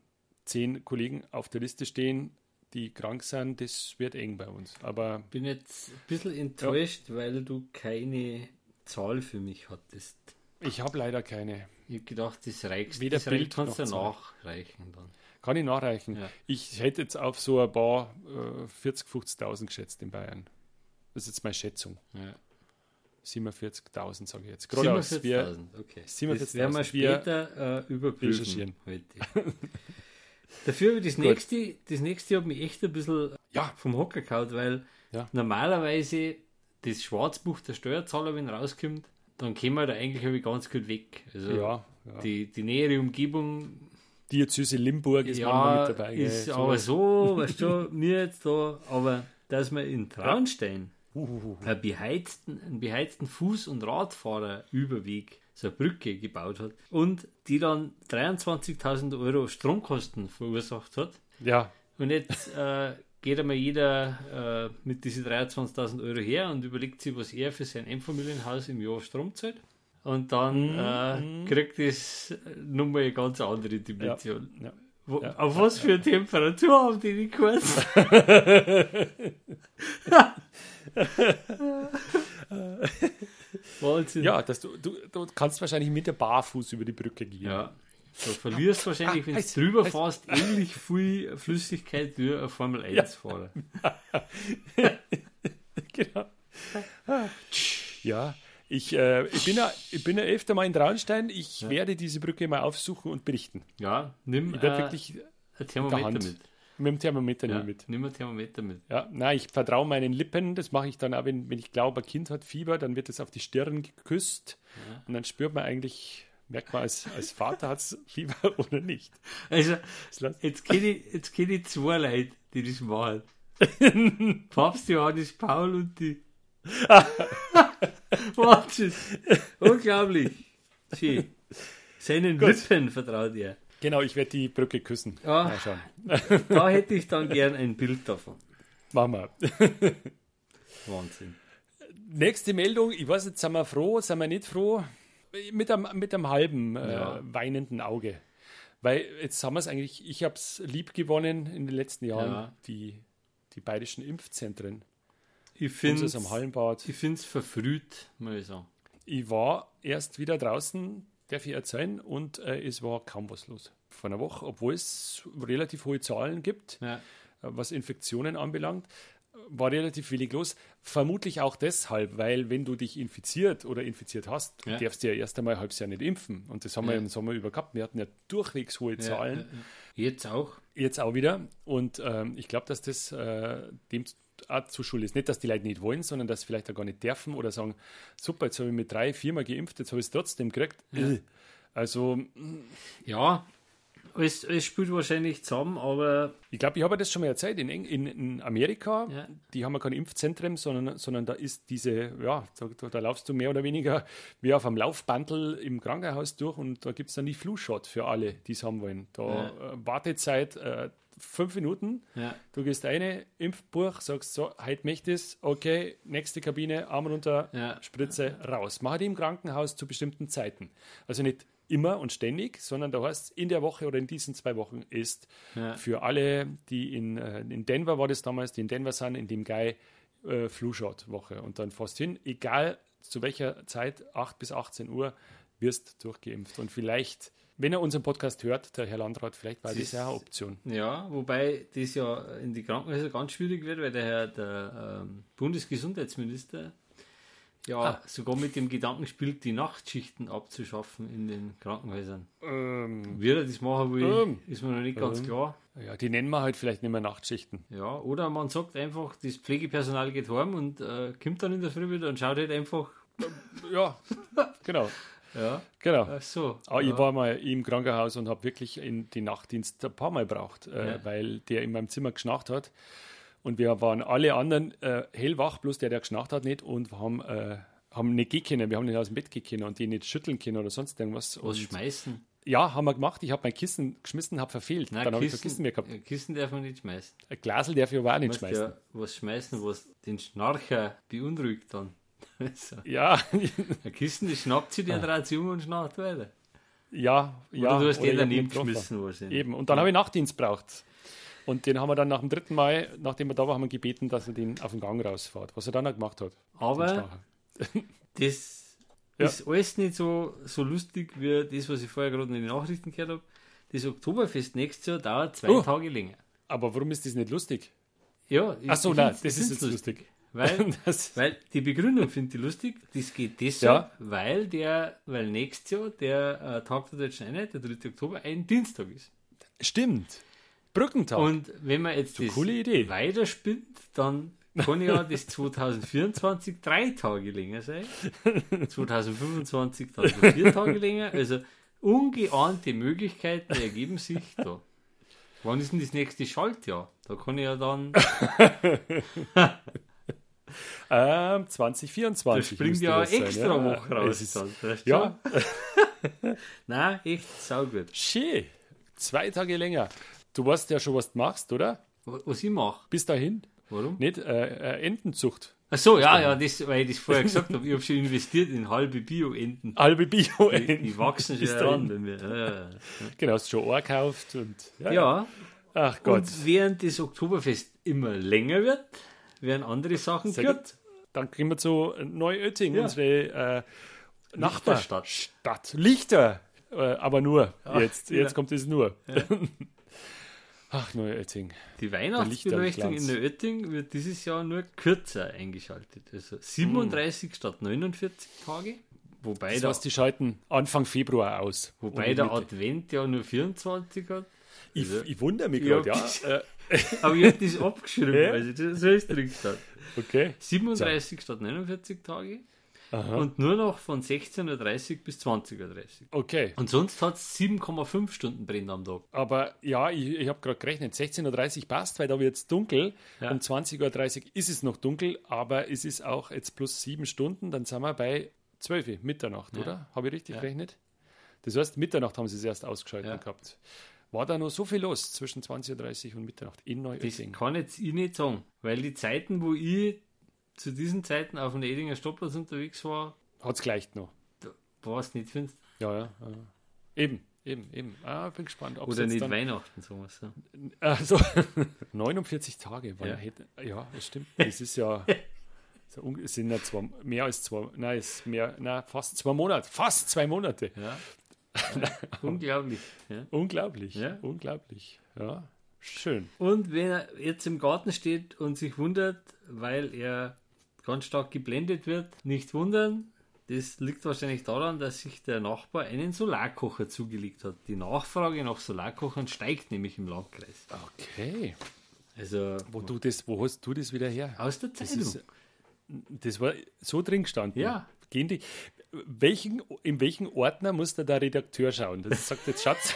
zehn Kollegen auf der Liste stehen, die krank sind, das wird eng bei uns. Aber bin jetzt ein bisschen enttäuscht, ja. weil du keine Zahl für mich hattest. Ich habe leider keine. Ich habe gedacht, das reicht. Weder das Bild kannst du nachreichen dann. Kann ich nachreichen. Ja. Ich hätte jetzt auf so ein paar äh, 40, 50.000 geschätzt in Bayern. Das ist jetzt meine Schätzung. Ja. 47.000 sage ich jetzt. 47.000, okay. 47 das werden wir später äh, überprüfen heute. Dafür das nächste, das nächste hat mich echt ein bisschen ja. vom Hocker gehauen, weil ja. normalerweise das Schwarzbuch der Steuerzahler, wenn rauskommt, dann kommen wir da eigentlich ganz gut weg. Also ja, ja. Die, die nähere Umgebung. Diözese Limburg ist ja, mit dabei. Ist gell? aber so, weißt du, mir jetzt da, aber dass wir in Traunstein Einen, beheizten, einen beheizten Fuß- und Radfahrerüberweg, so eine Brücke gebaut hat und die dann 23.000 Euro Stromkosten verursacht hat. Ja. Und jetzt äh, geht einmal jeder äh, mit diesen 23.000 Euro her und überlegt sich, was er für sein Einfamilienhaus im Jahr Strom zahlt. Und dann mhm. äh, kriegt es nochmal eine ganz andere Dimension. Ja. Ja. Wo, ja. Auf was für eine Temperatur haben die die Kurse? Wahnsinn. Ja, dass du, du, du kannst wahrscheinlich mit der Barfuß über die Brücke gehen. Ja. Du verlierst wahrscheinlich, ah, wenn du drüber fährst, ähnlich viel Flüssigkeit wie ein Formel 1-Fahrer. Ja. genau. Ja, ich, äh, ich, bin ja, ich bin ja öfter mal in Traunstein. Ich ja. werde diese Brücke mal aufsuchen und berichten. Ja, nimm ich äh, wirklich ein Thermometer mit. Mit dem Thermometer ja, mit. Nimm ein Thermometer mit. Ja, nein, ich vertraue meinen Lippen. Das mache ich dann auch, wenn, wenn ich glaube, ein Kind hat Fieber, dann wird es auf die Stirn geküsst. Ja. Und dann spürt man eigentlich, merkt man als, als Vater hat es Fieber oder nicht. Also, jetzt kenne ich, jetzt kenn ich zwei Leute, die das machen. Papst Johannes Paul und die. Wahnsinn! Unglaublich! Schön. Seinen Gut. Lippen vertraut er. Genau, ich werde die Brücke küssen. Ja, da hätte ich dann gern ein Bild davon. Machen wir. Wahnsinn. Nächste Meldung, ich weiß jetzt, sind wir froh, sind wir nicht froh? Mit einem, mit einem halben äh, ja. weinenden Auge. Weil jetzt haben wir es eigentlich, ich habe es lieb gewonnen in den letzten Jahren, ja. die, die bayerischen Impfzentren. Ich finde es Ich finde es verfrüht, muss ich sagen. Ich war erst wieder draußen darf ich erzählen. Und äh, es war kaum was los vor einer Woche, obwohl es relativ hohe Zahlen gibt, ja. Äh, was Infektionen anbelangt. War relativ wenig los. Vermutlich auch deshalb, weil wenn du dich infiziert oder infiziert hast, ja. darfst du ja erst einmal ein halbes Jahr nicht impfen. Und das haben ja. wir im Sommer über gehabt. Wir hatten ja durchwegs hohe Zahlen. Jetzt auch. Jetzt auch wieder. Und ähm, ich glaube, dass das äh, dem auch zur Schule ist. Nicht, dass die Leute nicht wollen, sondern dass sie vielleicht auch gar nicht dürfen oder sagen, super, jetzt habe ich mit drei, viermal geimpft, jetzt habe ich es trotzdem gekriegt. Ja. Also. Ja, es, es spielt wahrscheinlich zusammen, aber. Ich glaube, ich habe das schon mal erzählt. In, in, in Amerika, ja. die haben ja kein Impfzentrum, sondern, sondern da ist diese, ja, da, da, laufst du mehr oder weniger wie auf einem Laufbandel im Krankenhaus durch und da gibt es dann die Flu-Shot für alle, die es haben wollen. Da ja. äh, Wartezeit äh, fünf Minuten. Ja. Du gehst eine, Impfbuch, sagst so, heute möchte ich okay, nächste Kabine, Arm runter, ja. Spritze raus. Mach die im Krankenhaus zu bestimmten Zeiten. Also nicht immer und ständig, sondern da heißt in der Woche oder in diesen zwei Wochen ist ja. für alle, die in, äh, in Denver war das damals, die in Denver sind, in dem Guy äh, Flu-Shot-Woche. Und dann fährst hin, egal zu welcher Zeit, 8 bis 18 Uhr, wirst durchgeimpft. Und vielleicht wenn er unseren Podcast hört, der Herr Landrat, vielleicht war das, das ja eine Option. Ja, wobei das ja in die Krankenhäuser ganz schwierig wird, weil der Herr der ähm, Bundesgesundheitsminister ja ah. sogar mit dem Gedanken spielt, die Nachtschichten abzuschaffen in den Krankenhäusern. Ähm, Wie er das machen will, ähm, ist mir noch nicht ganz ähm, klar. Ja, die nennen wir halt vielleicht nicht mehr Nachtschichten. Ja, oder man sagt einfach, das Pflegepersonal geht heim und äh, kommt dann in der Früh wieder und schaut halt einfach. ja, genau. Ja. Genau. Ach so. Aber ja. ich war mal im Krankenhaus und habe wirklich in den Nachtdienst ein paar Mal gebraucht, äh, ja. weil der in meinem Zimmer geschnarcht hat. Und wir waren alle anderen äh, hellwach, bloß der, der geschnarcht hat, nicht. Und haben, äh, haben nicht gehen können. Wir haben nicht aus dem Bett gehen können und die nicht schütteln können oder sonst irgendwas. Was schmeißen? Ja, haben wir gemacht. Ich habe mein Kissen geschmissen, habe verfehlt. Nein, Dann habe ich kein Kissen mehr gehabt. Kissen darf man nicht schmeißen. Ein Glasel darf ich aber auch nicht schmeißen. Ja was schmeißen, was den Schnarcher beunruhigt dann. so. Ja. Ein Kissen, das schnappt der dreht sich um und schnarcht weiter. Ja, ja. Oder du hast den daneben geschmissen wahrscheinlich. Eben, und dann ja. habe ich Nachtdienst braucht. Und den haben wir dann nach dem dritten Mal, nachdem wir da waren, haben wir gebeten, dass er den auf den Gang rausfährt, was er dann auch gemacht hat. Aber das ja. ist alles nicht so, so lustig wie das, was ich vorher gerade in den Nachrichten gehört habe. Das Oktoberfest nächstes Jahr dauert zwei oh. Tage länger. Aber warum ist das nicht lustig? Ja, Ach so, nein, das ist jetzt lustig. lustig. Weil, weil die Begründung finde ich lustig. Das geht deshalb, ja. weil der, weil nächstes Jahr der äh, Tag der Deutschen Einheit, der 3. Oktober, ein Dienstag ist. Stimmt. Brückentag. Und wenn man jetzt so das coole Idee. weiterspinnt, dann kann ja das 2024 drei Tage länger sein. 2025 dann vier Tage länger. Also ungeahnte Möglichkeiten ergeben sich da. Wann ist denn das nächste Schaltjahr? Da kann ich ja dann. ähm, 2024. Da springt ja eine extra sein, Woche ja. raus. Ist, dann, ja. Nein, echt saugut. Schön. Zwei Tage länger. Du weißt ja schon, was du machst, oder? Was ich mache? Bis dahin? Warum? Nicht äh, äh Entenzucht. Ach so, ja, ja, das, weil ich das vorher gesagt habe. Ich habe schon investiert in halbe Bio-Enten. Halbe Bio-Enten. Die, die, wachsen schon heran bei mir. Ja, ja, ja. Genau, hast du schon Ohr gekauft. Und, ja, ja. Ach Gott. Und während das Oktoberfest immer länger wird, werden andere Sachen gehört. Dann kriegen wir zu Neuötting, unsere äh, Nachbarstadt. Stadt. Lichter. Äh, aber nur. Ach, jetzt, jetzt kommt es nur. Ach, Neuötting. Die Weihnachtsbeleuchtung in Neuötting wird dieses Jahr nur kürzer eingeschaltet. Also 37 hm. statt 49 Tage. Wobei das heißt, die schalten Anfang Februar aus. Wobei der Advent ja nur 24 hat. Also, ich, ich wundere mich gerade, ja. aber ich habe das abgeschrieben, ja? also das ist drin gestanden. Okay. 37 so. statt 49 Tage. Aha. Und nur noch von 16.30 Uhr bis 20.30 Uhr. Okay. Und sonst hat es 7,5 Stunden brennen am Tag. Aber ja, ich, ich habe gerade gerechnet, 16.30 Uhr passt, weil da wird es dunkel. Ja. Um 20.30 Uhr ist es noch dunkel, aber es ist auch jetzt plus 7 Stunden, dann sind wir bei 12 Uhr, Mitternacht, ja. oder? Habe ich richtig ja. gerechnet? Das heißt, Mitternacht haben sie es erst ausgeschaltet gehabt. War da noch so viel los zwischen 20.30 Uhr und Mitternacht in Neuötting? Das kann jetzt ich nicht sagen, weil die Zeiten, wo ich zu diesen Zeiten auf dem Edinger Stoppplatz unterwegs war. Hat es gleich noch. War es nicht, findest Ja, ja. ja. Eben, eben, eben. Ah, bin gespannt. Oder nicht dann, Weihnachten, wir so. Also, 49 Tage. Ja. Hätte, ja, das stimmt. Das ist ja. Es sind ja zwei, mehr als zwei, nein, ist mehr, nein, fast zwei Monate, fast zwei Monate. Ja. unglaublich. Ja. Unglaublich, ja. unglaublich. Ja, schön. Und wenn er jetzt im Garten steht und sich wundert, weil er ganz stark geblendet wird. Nicht wundern, das liegt wahrscheinlich daran, dass sich der Nachbar einen Solarkocher zugelegt hat. Die Nachfrage nach Solarkochern steigt nämlich im Landkreis. Okay. Also, wo, du das, wo hast du das wieder her? Aus der Zeitung. Das, ist, das war so drin gestanden. Ja. Gehen die, welchen, in welchen Ordner muss da der Redakteur schauen? Das sagt jetzt Schatz.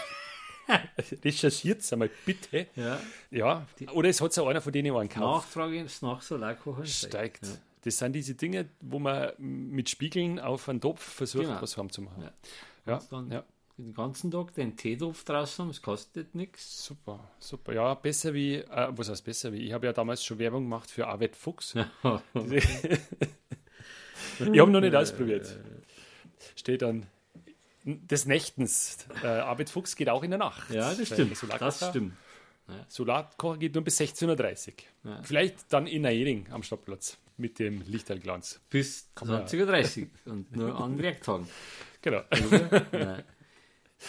Recherchiert es einmal bitte. Ja. ja. Oder es hat ja einer von denen einen gekauft. Nachfrage nach Solarkochern steigt. steigt. Ja. Das sind diese Dinge, wo man mit Spiegeln auf einen Topf versucht, genau. was haben zu machen. Ja. ja. ja. Den ganzen Tag den Teetopf draußen haben, es kostet nichts. Super, super. Ja, besser wie, äh, was heißt besser wie? Ich habe ja damals schon Werbung gemacht für Arvet Fuchs. ich habe noch nicht ausprobiert. Steht dann des Nächtens. Äh, Arbeit Fuchs geht auch in der Nacht. Ja, das stimmt. Das stimmt. Ja. Solarkocher geht nur bis 16.30 Uhr. Ja. Vielleicht dann in Ering am Stadtplatz mit dem Lichterglanz. Bis 20.30 Uhr und nur an Werktagen. Genau.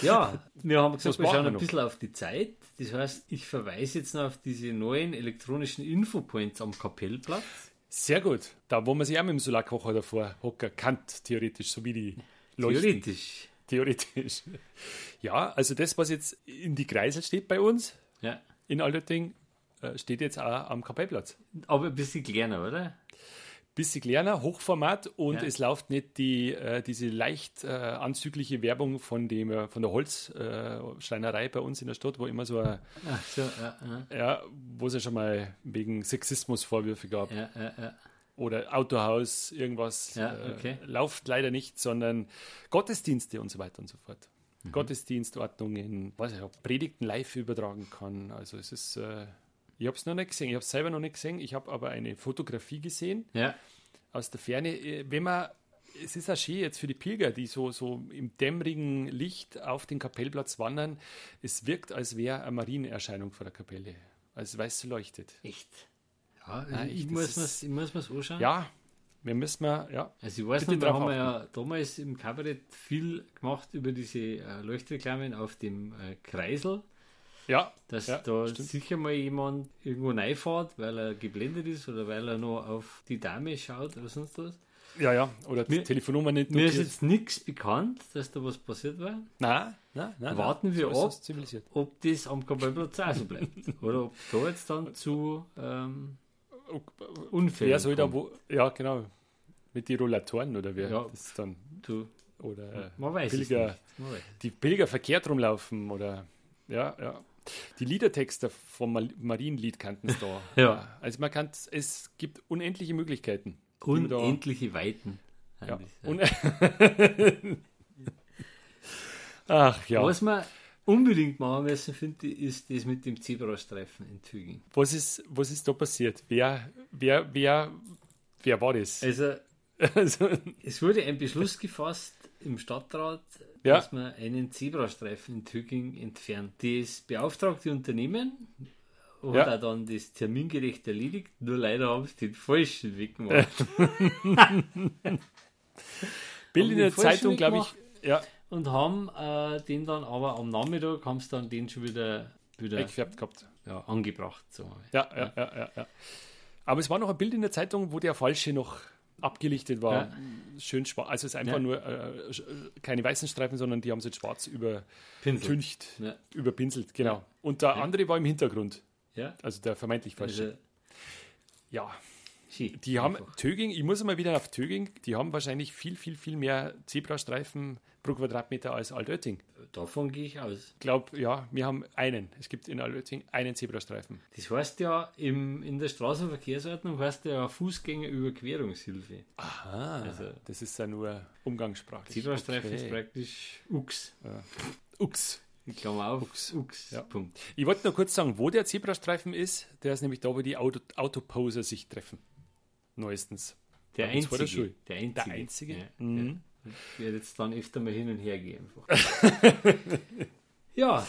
ja, wir haben gesagt, wir schauen ein bisschen auf die Zeit. Das heißt, ich verweise jetzt noch auf diese neuen elektronischen Infopoints am Kapellplatz. Sehr gut. Da, wo man sich auch mit dem Solarkocher davor hocken kann, theoretisch, so wie die Leuchten. Theoretisch. Theoretisch. Ja, also das, was jetzt in die Kreisel steht bei uns, ja. in Altötting, äh, steht jetzt auch am Kapellplatz. Aber ein bisschen kleiner, oder? Bisschen kleiner, Hochformat und ja. es läuft nicht die, äh, diese leicht äh, anzügliche Werbung von, dem, äh, von der Holzschreinerei bei uns in der Stadt, wo immer so, ein, so ja, ja. ja, wo es ja schon mal wegen Sexismusvorwürfe gab. Ja, ja, ja oder Autohaus, irgendwas ja, okay. äh, läuft leider nicht, sondern Gottesdienste und so weiter und so fort. Mhm. Gottesdienstordnungen, was ich auch Predigten live übertragen kann. Also es ist, äh, ich habe es noch nicht gesehen, ich habe es selber noch nicht gesehen, ich habe aber eine Fotografie gesehen ja. aus der Ferne. Äh, wenn man, es ist auch schön jetzt für die Pilger, die so, so im dämmerigen Licht auf den Kapellplatz wandern, es wirkt, als wäre eine Marienerscheinung vor der Kapelle. als weiß leuchtet. Echt? Ja, Nein, ich, echt, muss mir's, ich muss mir's anschauen. Ja, wir müssen mal, ja. Also ich weiß noch, wir drauf haben ja damals im Kabarett viel gemacht über diese äh, Leuchtreklamen auf dem äh, Kreisel, Ja, dass Ja, da stimmt. sicher mal jemand irgendwo reinfährt, weil er geblendet ist oder weil er noch auf die Dame schaut oder sonst was. ja, ja. Oder Mir- Telefonnummer nicht Mir ist notiert. jetzt nichts bekannt, dass da was passiert war. Nein, nein, nein. Warten wir so ist ab. Ob das am Kabelplatz auch so bleibt. oder ob da jetzt dann zu ähm, Unfällen Wer soll da wo? Ja, genau. Mit die Rollatoren oder wer? Ja. Das dann. Du, Oder äh, man weiß billiger, es nicht. Man weiß. die billiger verkehrt rumlaufen oder. Ja, ja. Die Liedertexte vom Marienlied kannten es da. Ja. Also man kann, es gibt unendliche Möglichkeiten. man Unendliche Weiten. Ja. Un Ach ja. Was wir unbedingt machen müssen, finde ich, ist das mit dem Zebrastreifen in Tübingen. Was ist, was ist da passiert? Wer, wer, wer, wer war das? Also, Also, es wurde ein Beschluss gefasst im Stadtrat, Ja. dass man einen Zebrastreifen in Tübingen entfernt. Das beauftragte Unternehmen hat Ja. auch dann das termingerecht erledigt, nur leider haben sie den falschen Weg gemacht. Bild in der Zeitung, glaube ich. Ja, Und haben äh, den dann aber am Nachmittag haben sie dann den schon wieder, wieder weggefärbt gehabt. ja, angebracht. So. Ja, ja, ja, ja, ja. Aber es war noch ein Bild in der Zeitung, wo der falsche noch abgelichtet war. Ja. Schön schwarz. Also es ist einfach Ja. nur äh, sch- keine weißen Streifen, sondern die haben jetzt schwarz übertüncht, Ja. überpinselt. Genau. Und der andere war im Hintergrund. Ja, Also der vermeintlich falsche. ja. Die haben Einfach. Töging, ich muss mal wieder auf Töging, die haben wahrscheinlich viel, viel, viel mehr Zebrastreifen pro Quadratmeter als Altötting. Davon gehe ich aus. Ich glaube, ja, wir haben einen. Es gibt in Altötting einen Zebrastreifen. Das heißt ja, im, in der Straßenverkehrsordnung heißt ja Fußgängerüberquerungshilfe. Aha. Also- das ist ja nur umgangssprachlich. Zebrastreifen ist Okay. praktisch UX. Ux. In Klammer auf, Ux. UX. Ja. Punkt. Ich wollte nur kurz sagen, wo der Zebrastreifen ist. Der ist nämlich da, wo die Auto Autoposer sich treffen. Neuestens. Der Bei der einzige. Schule. Der einzige. Der einzige? Ja, Mhm. ja. Ich werde jetzt dann öfter mal hin und her gehen. Ja,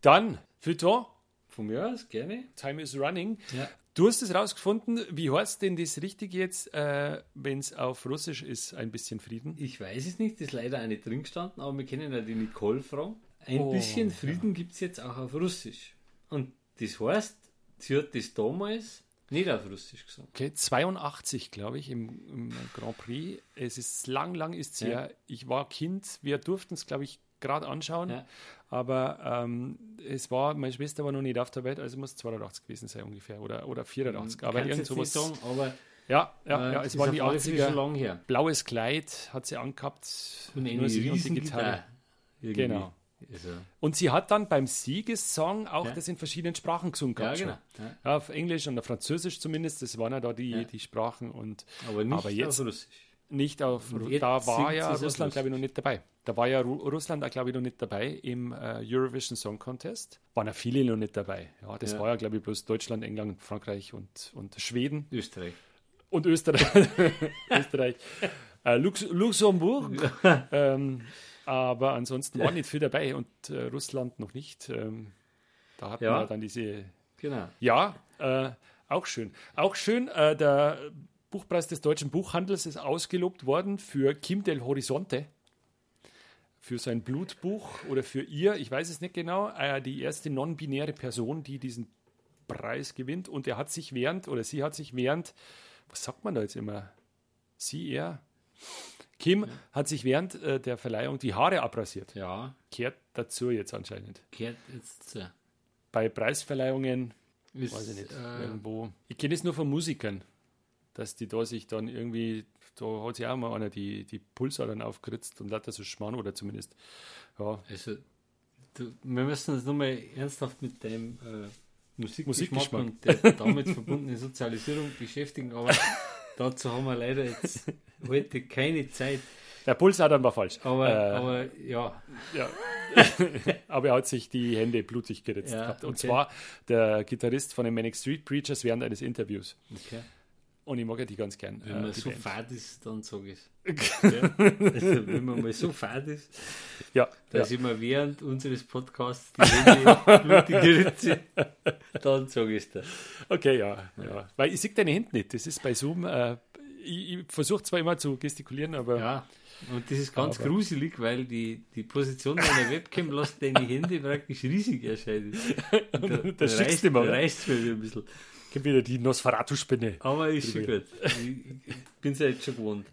Dann, Feuilleton, von mir aus, gerne. Time is running. Ja. Du hast es rausgefunden. Wie heißt denn das richtig jetzt, äh, wenn es auf Russisch ist, ein bisschen Frieden? Ich weiß es nicht, ist leider auch nicht drin gestanden, aber wir können ja die Nicole fragen. Ein Oh, bisschen Frieden gibt es jetzt auch auf Russisch. Und das heißt, sie hat das damals nicht auf Russisch gesagt. Okay, 82, glaube ich, im, im Grand Prix. Es ist lang, lang ist es Ja. her. Ich war Kind, wir durften es, glaube ich, gerade anschauen. Ja. Aber ähm, es war, meine Schwester war noch nicht auf der Welt, also muss 82 gewesen sein ungefähr oder, oder 84. Aber Kannst irgend sowas. sagen, aber Ja, ja, äh, ja, es auf die alle Fälle schon 80er. lang her. Blaues Kleid hat sie angehabt. Und eine nur sie und die riesen Gitarre. Genau. Also, Und sie hat dann beim Siegessong auch Ja. das in verschiedenen Sprachen gesungen. ja, genau. Ja. Ja, auf Englisch und auf Französisch zumindest, das waren ja da die, die Sprachen und Aber nicht Aber jetzt- auf Russisch. nicht auf, Und Ru- jetzt da war ja Russland, glaube ich, noch Russisch. nicht dabei. Da war ja Ru Russland, glaube ich, noch nicht dabei im äh, Eurovision Song Contest. Waren ja viele noch nicht dabei. Ja, das war ja, glaube ich, bloß Deutschland, England, Frankreich und, und Schweden Österreich. und Österreich. Österreich. Äh, Lux Luxemburg. ähm, aber ansonsten war nicht viel dabei und äh, Russland noch nicht. Ähm, da hatten Ja. wir dann diese Genau. ja, äh, auch schön. Auch schön, äh, der Buchpreis des deutschen Buchhandels ist ausgelobt worden für Kim del Horizonte. Für sein Blutbuch oder für ihr, ich weiß es nicht genau, äh, die erste non-binäre Person, die diesen Preis gewinnt. Und er hat sich während, oder sie hat sich während, was sagt man da jetzt immer? Sie, er? Kim hat sich während äh, der Verleihung die Haare abrasiert. Ja, Kehrt dazu jetzt anscheinend. kehrt jetzt zu. Bei Preisverleihungen Ist, Weiß ich nicht. Äh, Irgendwo. Ich kenne es nur von Musikern, dass die da sich dann irgendwie, da hat sich auch mal einer die, die Pulsadern aufgeritzt und lauter so Schmarrn oder zumindest. Ja, also, du, wir müssen uns nochmal ernsthaft mit dem äh, Musikgeschmack, Musikgeschmack. und der damit verbundenen Sozialisierung beschäftigen, aber dazu haben wir leider jetzt heute keine Zeit. der Pulsadern war falsch. Aber, Äh, aber ja, Ja. Aber er hat sich die Hände blutig geritzt Ja, gehabt. Und okay. zwar der Gitarrist von den Manic Street Preachers während eines Interviews. okay. Und ich mag ja die ganz gern. Wenn äh, man die so Band. fad ist, dann sag ich es. ja? also, wenn man mal so fad ist, Ja, ja. dass ich mir während unseres Podcasts die Hände blutige Ritze, dann sage ich es dir. Okay, ja, ja. Weil ich sehe deine Hände nicht. Das ist bei Zoom. Äh, ich ich versuche zwar immer zu gestikulieren, aber Ja, und das ist ganz Aber- gruselig, weil die, die Position deiner Webcam lässt deine Hände praktisch riesig erscheinen. Da, da schickst du immer, oder? reißt mir ein bisschen. Ich habe wieder die Nosferatu-Spinne. Aber ist schon gut. Ich bin es ja jetzt schon gewohnt.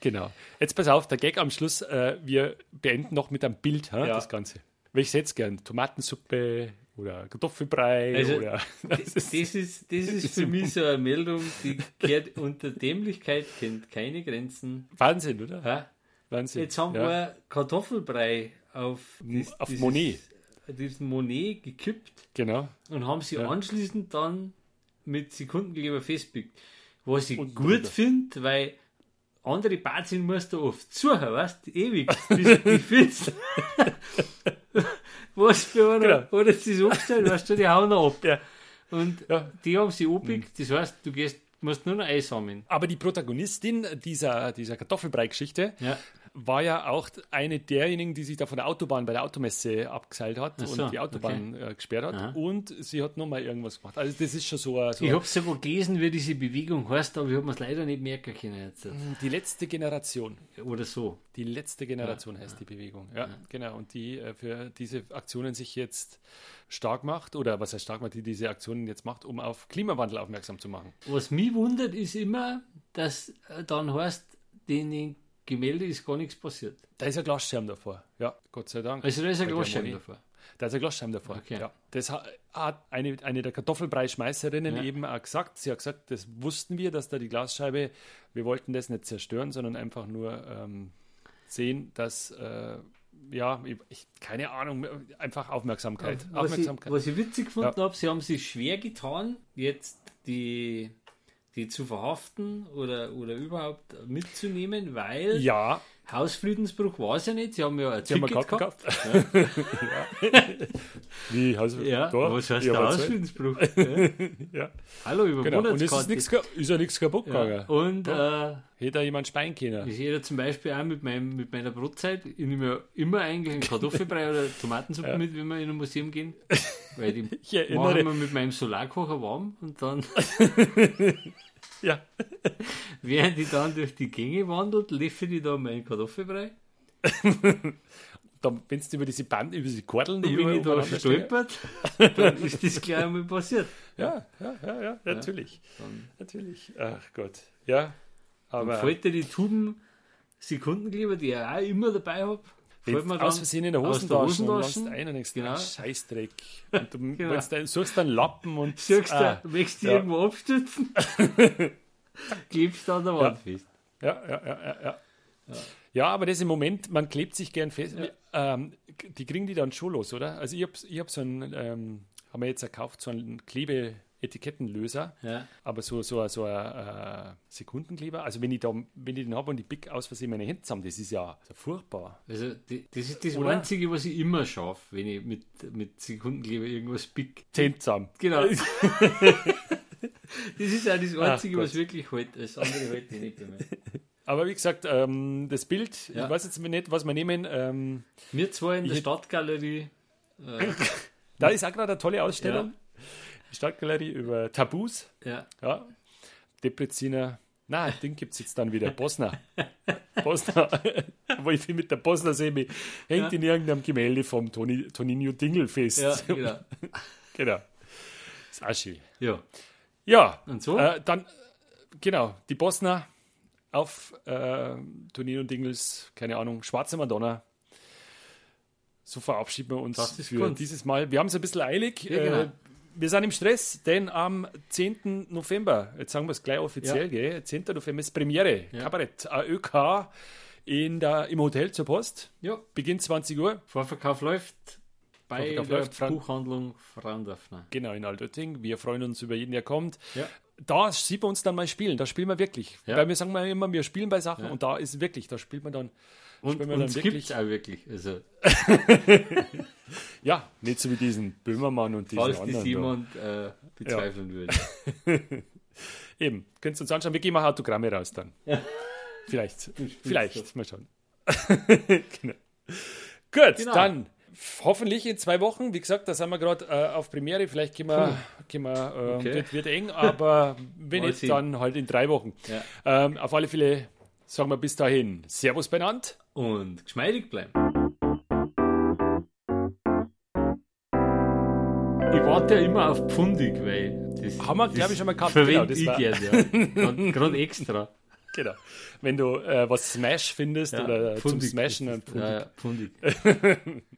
Genau. Jetzt pass auf, der Gag am Schluss. Äh, wir beenden noch mit einem Bild, ha, Ja. das Ganze. Welches jetzt gern? Tomatensuppe oder Kartoffelbrei Also, oder. Das, das, ist, das ist für mich so eine Meldung, die gehört unter Dämlichkeit, kennt keine Grenzen. Wahnsinn, oder? Ja? Wahnsinn. Jetzt haben ja. wir Kartoffelbrei auf, das, Auf dieses- Monet. diesen Monet gekippt Genau. und haben sie Ja. anschließend dann mit Sekundenkleber festpickt. Was ich Und gut finde, weil andere Bazien musst du oft zuhören, weißt du, ewig, bis du die findest. Was für einer, Genau. oder das ist aufgestellt, weißt du, die hauen noch ab. Ja. Und Ja. die haben sie abgepickt, das heißt, du gehst, musst nur noch einsammeln. Aber die Protagonistin dieser, dieser Kartoffelbrei-Geschichte Ja. War ja auch eine derjenigen, die sich da von der Autobahn bei der Automesse abgeseilt hat so, und die Autobahn äh, gesperrt hat. Aha. Und sie hat nochmal irgendwas gemacht. Also das ist schon so, ein- so Ich habe sogar gelesen, wie diese Bewegung heißt, aber ich habe es leider nicht merken können jetzt. die letzte Generation. Oder so. Die letzte Generation heißt die Bewegung. Ja, genau. Und die äh, für diese Aktionen sich jetzt stark macht, oder was heißt stark macht, die diese Aktionen jetzt macht, um auf Klimawandel aufmerksam zu machen. Was mich wundert, ist immer, dass äh, dann heißt, den Gemälde ist gar nichts passiert. Da ist ein Glasschirm davor. Ja, Gott sei Dank. Also da ist ein Monet. davor. Da ist ein Glasschirm davor. Okay. Ja. Das ha- hat eine, eine der Kartoffelbrei-Schmeißerinnen Ja. eben auch gesagt. Sie hat gesagt, das wussten wir, dass da die Glasscheibe, wir wollten das nicht zerstören, sondern einfach nur ähm, sehen, dass, äh, ja, ich, ich, keine Ahnung, einfach Aufmerksamkeit. Was ich, Aufmerksamkeit. was ich witzig gefunden habe, sie haben sich schwer getan, jetzt die, die zu verhaften oder, oder überhaupt mitzunehmen, weil ja, Hausfriedensbruch war es ja nicht. Sie haben ja ein Sie haben Ticket Karte gehabt. gekauft. Wie, du Ja, da? was heißt der. Hausfriedensbruch? ja. Ja, Hallo, über genau. Und es ist, Monatskarte. nix, ist ja nichts kaputt gegangen. ja. Und äh, Hätte da jemand Spein können. Ich sehe da zum Beispiel auch mit, meinem, mit meiner Brotzeit, ich nehme ja immer eigentlich einen Kartoffelbrei oder Tomatensuppe mit, wenn wir in ein Museum gehen. Weil die Ich machen erinnere, wir mit meinem Solarkocher warm und dann, ja, während ich dann durch die Gänge wandelt, leffe ich da meinen Kartoffelbrei. da, wenn du über diese Band, über diese Kordeln, Und die wenn ich da übereinander stehen- stolpert, dann ist das gleich einmal passiert. Ja, ja, ja, ja, natürlich. Dann, Natürlich. Ach Gott. Ja, dann aber fällt dir die Tuben Sekundenkleber, die ich auch immer dabei habe, du dann aus Versehen in der aus der Hosentasche und Hosentasche, ein und denkst, genau. Scheißdreck. Und du Genau. dann, suchst dann Lappen und du, ah, möchtest du ja. irgendwo abstützen? Klebst du an der Wand fest. Ja, ja, ja, ja, ja. Ja, aber das im Moment, man klebt sich gern fest. Ähm, die kriegen die dann schon los, oder? Also ich habe ich hab so einen, ähm, haben wir jetzt gekauft, so einen Klebe-Etikettenlöser, Ja. aber so, so, so ein äh, Sekundenkleber. Also wenn ich, da, wenn ich den habe und ich pick aus Versehen meine Hände zusammen, das ist ja so furchtbar. Also die, das ist das Oder? Einzige, was ich immer schaffe, wenn ich mit, mit Sekundenkleber irgendwas pick. Zehn zusammen. Genau. das ist auch das Einzige, Ach was wirklich hält. Das andere hält ich nicht mehr. Aber wie gesagt, ähm, das Bild, Ja. ich weiß jetzt nicht, was wir nehmen. Ähm, Wir zwei in der Stadtgalerie. Äh, da ist auch gerade eine tolle Ausstellung. Die Stadtgalerie über Tabus. ja. Ja. Depreziner. Na, den gibt es jetzt dann wieder. Bosner. Bosner. Wo ich mit der Bosner Semi. Hängt in irgendeinem Gemälde vom Toni, Toninho Dingel fest. ja, genau. genau. Ist auch schön. Ja. Ja. Und so? Äh, dann, genau, die Bosner auf äh, Toninho Dingels, keine Ahnung, Schwarze Madonna. So verabschieden wir uns Das ist für Kunst. dieses Mal. Wir haben es ein bisschen eilig. Ja, genau. Äh, wir sind im Stress, denn am 10. November, jetzt sagen wir es gleich offiziell, Ja. gell? 10. November ist Premiere, Ja. Kabarett, AÖK in der, im Hotel zur Post. ja. Beginnt 20 Uhr, Vorverkauf läuft bei Vorverkauf der läuft, Buchhandlung Frauendorfner. genau in Altötting. Wir freuen uns über jeden, der kommt. Ja. Da sieht man uns dann mal spielen, da spielen wir wirklich. Weil wir sagen mal immer, wir spielen bei Sachen und da ist wirklich, da spielt man dann, Und wir dann uns wirklich- gibt es auch wirklich. Also, ja, nicht so wie diesen Böhmermann und diesen falls das anderen. da. jemand äh, bezweifeln würde. Eben, könnt ihr uns anschauen. Wir geben auch Autogramme raus dann. Ja. Vielleicht, vielleicht, mal schauen. genau. Gut, genau. dann hoffentlich in zwei Wochen. Wie gesagt, da sind wir gerade äh, auf Premiere. Vielleicht gehen wir, gehen wir äh, okay. wird, wird, eng, aber wenn nicht, dann halt in drei Wochen. Ja. Ähm, auf alle Fälle sagen wir bis dahin Servus benannt. Und geschmeidig bleiben. Ich warte ja immer auf Pfundig, weil das, haben wir, glaube ich, schon mal gehabt. Verwende genau, ich gerne, ja. Gerade extra. Genau. Wenn du äh, was Smash findest ja, oder Pfundig, zum Smashen, dann Pfundig. Ja, ja, Pfundig.